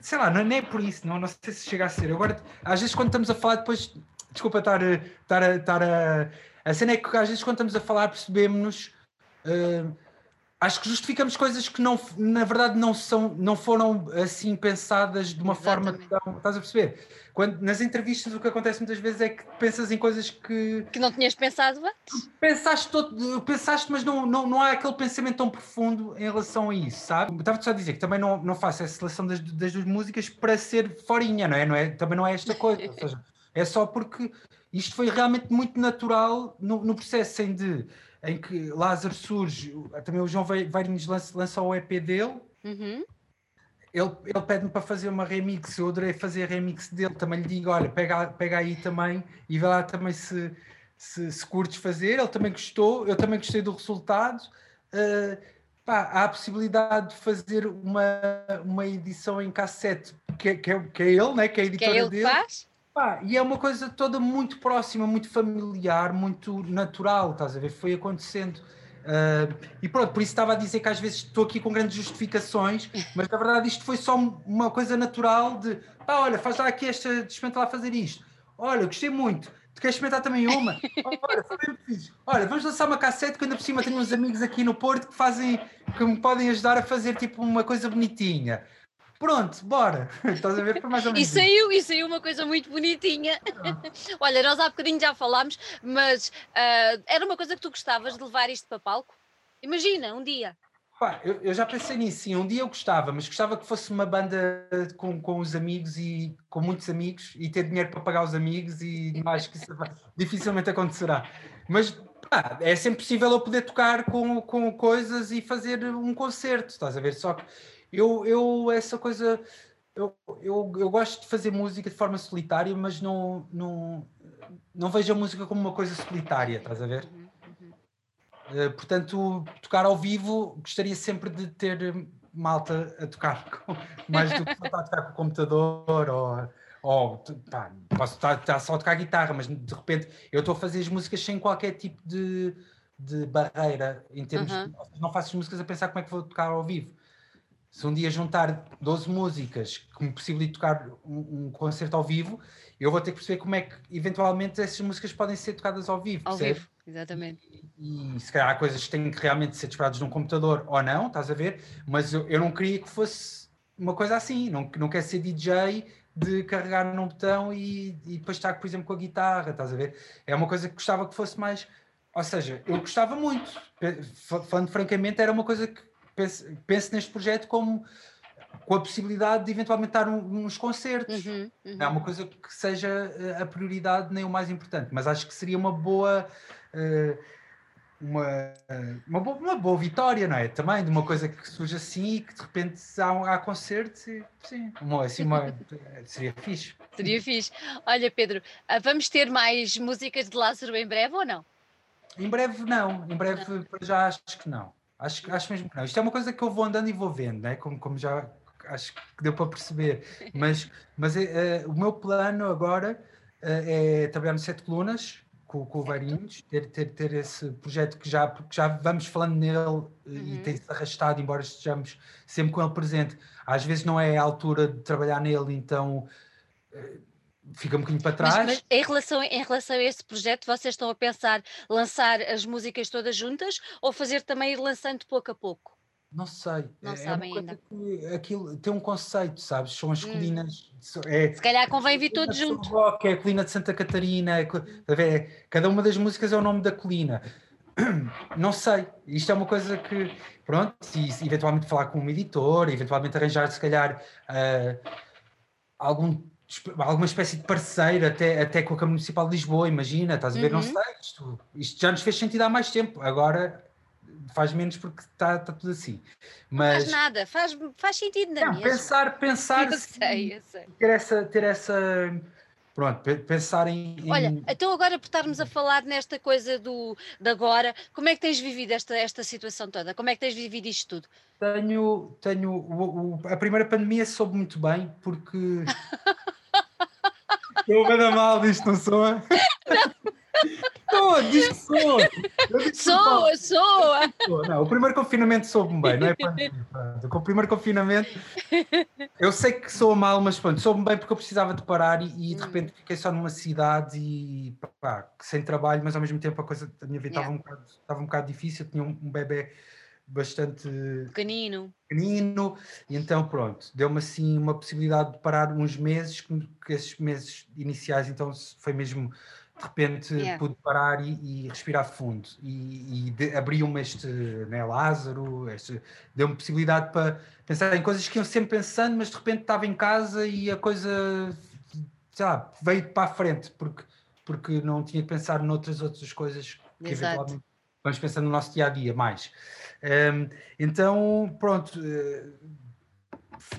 B: Sei lá, não, nem é por isso, não, não sei se chega a ser. Agora, às vezes, quando estamos a falar, depois. Desculpa estar, estar, estar a. A cena é que às vezes, quando estamos a falar, percebemos. Uh, acho que justificamos coisas que não, na verdade não são, não foram assim pensadas de uma Exatamente. forma tão, estás a perceber? Quando nas entrevistas o que acontece muitas vezes é que pensas em coisas que
A: que não tinhas pensado antes.
B: Pensaste todo, pensaste, mas não, não, não há aquele pensamento tão profundo em relação a isso, sabe? Estava só a dizer que também não, não faço a seleção das, das duas músicas para ser forinha, não é? Não é? Também não é esta coisa, ou seja, é só porque isto foi realmente muito natural no, no processo em de em que Lázaro surge, também o João Veirinhos lança, lança o EP dele. Uhum. Ele, ele pede-me para fazer uma remix, eu adorei fazer a remix dele, também lhe digo, olha, pega, pega aí também e vê lá também se, se, se curtes fazer, ele também gostou, eu também gostei do resultado. Uh, pá, há a possibilidade de fazer uma, uma edição em cassete, que, que, é, que é ele, né? que é a editora
A: que é ele
B: dele.
A: Faz?
B: Pá, e é uma coisa toda muito próxima, muito familiar, muito natural, estás a ver? Foi acontecendo. Uh, e pronto, por isso estava a dizer que às vezes estou aqui com grandes justificações, mas na verdade isto foi só uma coisa natural de pá, olha, faz lá aqui esta, experimenta lá fazer isto. Olha, gostei muito. Tu queres experimentar também uma? Olha, foi bem fixe. Olha, vamos lançar uma cassete que ainda por cima tenho uns amigos aqui no Porto que fazem, que me podem ajudar a fazer tipo uma coisa bonitinha. Pronto, bora. Estás a ver? Foi mais ou menos.
A: E saiu, e saiu uma coisa muito bonitinha. Ah. Olha, nós há bocadinho já falámos, mas uh, era uma coisa que tu gostavas de levar isto para palco? Imagina, um dia.
B: Pá, eu, eu, já pensei nisso, sim. Um dia eu gostava, mas gostava que fosse uma banda com, com os amigos e com muitos amigos e ter dinheiro para pagar os amigos e mais que isso dificilmente acontecerá. Mas é sempre possível eu poder tocar com, com coisas e fazer um concerto, estás a ver? Só que eu, eu essa coisa. Eu, eu, eu gosto de fazer música de forma solitária, mas não, não, não vejo a música como uma coisa solitária, estás a ver? Uh, portanto, tocar ao vivo, gostaria sempre de ter malta a tocar, com, mais do que estar a tocar com o computador ou, ou pá, posso estar, estar, só a tocar guitarra, mas de repente eu estou a fazer as músicas sem qualquer tipo de, de barreira em termos uhum. de, não faço as músicas a pensar como é que vou tocar ao vivo se um dia juntar 12 músicas que me possibilite tocar um, um, concerto ao vivo, eu vou ter que perceber como é que eventualmente essas músicas podem ser tocadas ao vivo.
A: Ao percebe? vivo, exatamente.
B: E, e, se calhar há coisas que têm que realmente ser disparadas num computador ou não, estás a ver? Mas eu, eu não queria que fosse uma coisa assim, não, não quer ser DJ de carregar num botão e, e depois estar, por exemplo, com a guitarra, estás a ver? É uma coisa que gostava que fosse mais. Ou seja, eu gostava muito, falando francamente, era uma coisa que penso, penso neste projeto como com a possibilidade de eventualmente estar um, uns concertos. Uhum, uhum. Não é uma coisa que seja eh, a prioridade nem o mais importante, mas acho que seria uma boa. Uh, uma, uma, boa, uma boa vitória, não é? Também de uma coisa que surge assim e que de repente há, há concertos e sim, uma, assim, uma, seria fixe.
A: Seria fixe. Olha, Pedro, ah, vamos ter mais músicas de Lázaro em breve ou não?
B: Em breve não, em breve não. já acho que não. Acho, acho mesmo que não. Isto é uma coisa que eu vou andando e vou vendo, né? como, como já acho que deu para perceber. Mas, mas é, é, o meu plano agora é, é trabalhar no Sete Colunas, com, com o Varinhos, ter, ter, ter esse projeto que já, já vamos falando nele uhum. e tem-se arrastado, embora estejamos sempre com ele presente. Às vezes não é a altura de trabalhar nele, então fica um bocadinho para trás. Mas, mas,
A: em, relação, em relação a esse projeto, vocês estão a pensar lançar as músicas todas juntas ou fazer também ir lançando pouco a pouco?
B: Não sei.
A: Não é, sabem
B: ainda. aquilo tem um conceito, sabes? São as hum. colinas.
A: É, Se calhar convém vir todos juntos.
B: Rock, é a colina de Santa Catarina. É, é, cada uma das músicas é o nome da colina. Não sei. Isto é uma coisa que. Pronto, e eventualmente falar com um editor, eventualmente arranjar, se calhar, uh, algum alguma espécie de parceiro, até, até com a Câmara Municipal de Lisboa, imagina, estás a ver? Uhum. Não sei, isto, isto já nos fez sentido há mais tempo, agora faz menos porque está tá tudo assim.
A: Mas, não faz nada, faz, faz sentido na
B: não, Pensar, pensar,
A: eu sei, eu sei.
B: ter essa, ter essa pronto, pensar em,
A: em, Olha, então agora por estarmos a falar nesta coisa do de agora, como é que tens vivido esta, esta situação toda? Como é que tens vivido isto tudo?
B: Tenho, tenho o, o, a primeira pandemia soube muito bem porque estou a mal disto, não sou? Não. Soa, diz que soa.
A: Soa, soa.
B: Não, o primeiro confinamento soube-me bem, não é? Com o primeiro confinamento, eu sei que soa mal, mas pronto, soube-me bem porque eu precisava de parar e, e de hum. repente fiquei só numa cidade e pá, sem trabalho, mas ao mesmo tempo a coisa, a minha vida estava yeah. um, bocado, estava um bocado difícil, eu tinha um, um bebê bastante
A: pequenino.
B: pequenino, e então pronto, deu-me assim uma possibilidade de parar uns meses, que, esses meses iniciais então foi mesmo de repente yeah. pude parar e, e, respirar fundo e, e abriu-me este né, Lázaro, este, deu-me possibilidade para pensar em coisas que eu sempre pensando, mas de repente estava em casa e a coisa lá, veio para a frente porque, porque não tinha que pensar noutras outras coisas que Exato. eventualmente vamos pensar no nosso dia a dia mais. Um, então, pronto, uh,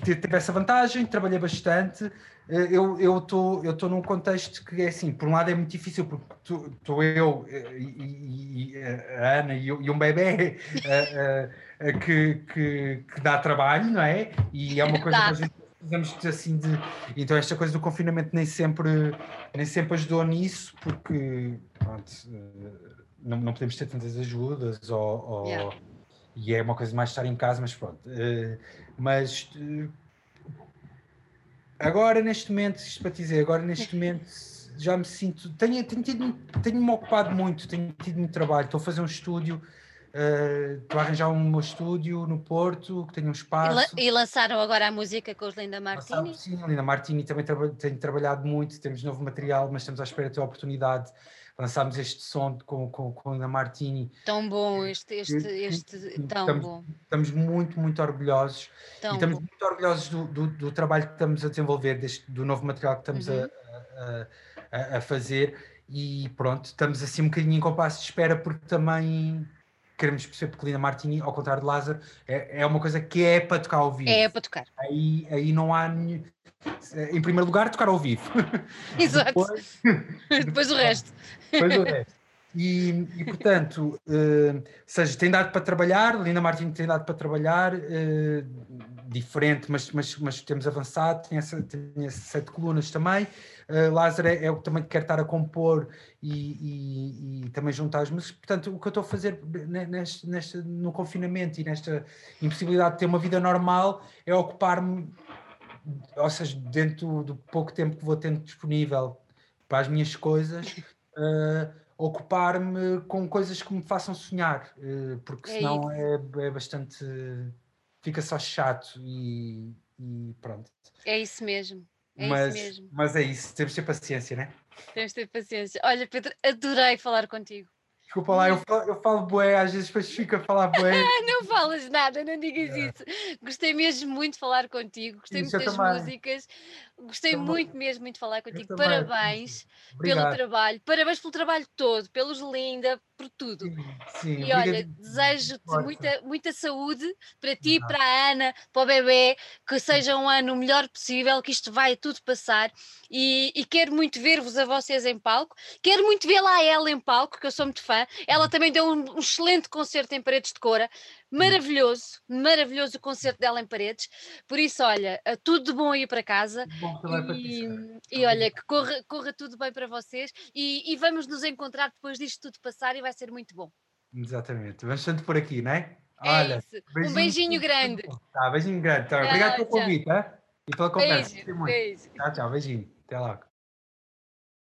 B: teve essa vantagem, trabalhei bastante eh, eu estou eu tô num contexto que é assim, por um lado é muito difícil, porque estou eu eh, e, e, a Ana e, e um bebê que, que, que, dá trabalho, não é? E é uma coisa que a gente precisamos assim de. Então esta coisa do confinamento nem sempre, nem sempre ajudou nisso, porque pronto, não, não podemos ter tantas ajudas ou, ou yeah. e é uma coisa mais estar em casa, mas pronto. mas Agora, neste momento, isto para dizer, agora neste momento já me sinto. Tenho, tenho, tido, tenho-me ocupado muito, tenho tido muito trabalho. Estou a fazer um estúdio, uh, estou a arranjar um estúdio no Porto, que tenha um espaço.
A: E, lançaram agora a música com os Linda Martini?
B: Sim, a Linda Martini também traba, tem trabalhado muito, temos novo material, mas estamos à espera de ter a oportunidade lançámos este som com, com, com a Martini.
A: Tão bom, este, este, este tão
B: estamos,
A: bom.
B: Estamos muito, muito orgulhosos. Tão e estamos bom. muito orgulhosos do, do, do, trabalho que estamos a desenvolver, deste, do novo material que estamos uhum. a, a, a, fazer. E pronto, estamos assim um bocadinho em compasso de espera, porque também queremos perceber, porque Lina Martini, ao contrário de Lázaro, é, é uma coisa que é para tocar ao vivo.
A: É para tocar.
B: Aí, aí não há em primeiro lugar, tocar ao vivo.
A: Exato. Depois, depois o resto.
B: Depois o resto. E, e portanto, uh, seja, tem dado para trabalhar, Lina Martins tem dado para trabalhar, uh, diferente, mas, mas, mas temos avançado, tem, essa, tem essas sete colunas também. Uh, Lázaro é, é, o que também quer estar a compor e, e, e, também juntar as músicas. Portanto, o que eu estou a fazer neste, neste, no confinamento e nesta impossibilidade de ter uma vida normal é ocupar-me ou seja, dentro do pouco tempo que vou tendo disponível para as minhas coisas, uh, ocupar-me com coisas que me façam sonhar, uh, porque é senão é, é, bastante. fica só chato e, e, pronto.
A: É isso mesmo. É
B: mas,
A: isso mesmo.
B: Mas é isso, temos de ter paciência, né?
A: Temos de ter paciência. Olha, Pedro, adorei falar contigo.
B: Desculpa lá, eu falo, eu falo bué, às vezes depois fico a falar bué.
A: não falas nada, não digas é. isso. Gostei mesmo muito de falar contigo, gostei muito das músicas, gostei também. muito mesmo muito de falar contigo. Parabéns pelo trabalho, parabéns pelo trabalho todo, pelos Linda, por tudo. Sim, sim. E olha, desejo-te muita, muita saúde para ti, para a Ana, para o bebê, que seja um ano o melhor possível, que isto vai tudo passar. E, e quero muito ver-vos a vocês em palco, quero muito vê-la a ela em palco, que eu sou muito fã. Ela também deu um, um excelente concerto em Paredes de Cora, maravilhoso, maravilhoso o concerto dela em Paredes. Por isso, olha, tudo de bom aí para casa.
B: Bom
A: e, e olha, que corra, corra tudo bem para vocês e, e vamos nos encontrar depois disto tudo passar e vai ser muito bom.
B: Exatamente. Vamos tanto por aqui, não é?
A: é olha. Beijinho, um beijinho grande.
B: Tá, beijinho grande. Tá, obrigado pelo convite, tá? E pela conversa. Beijo, beijo. Tchau, tchau. Beijinho. Até logo.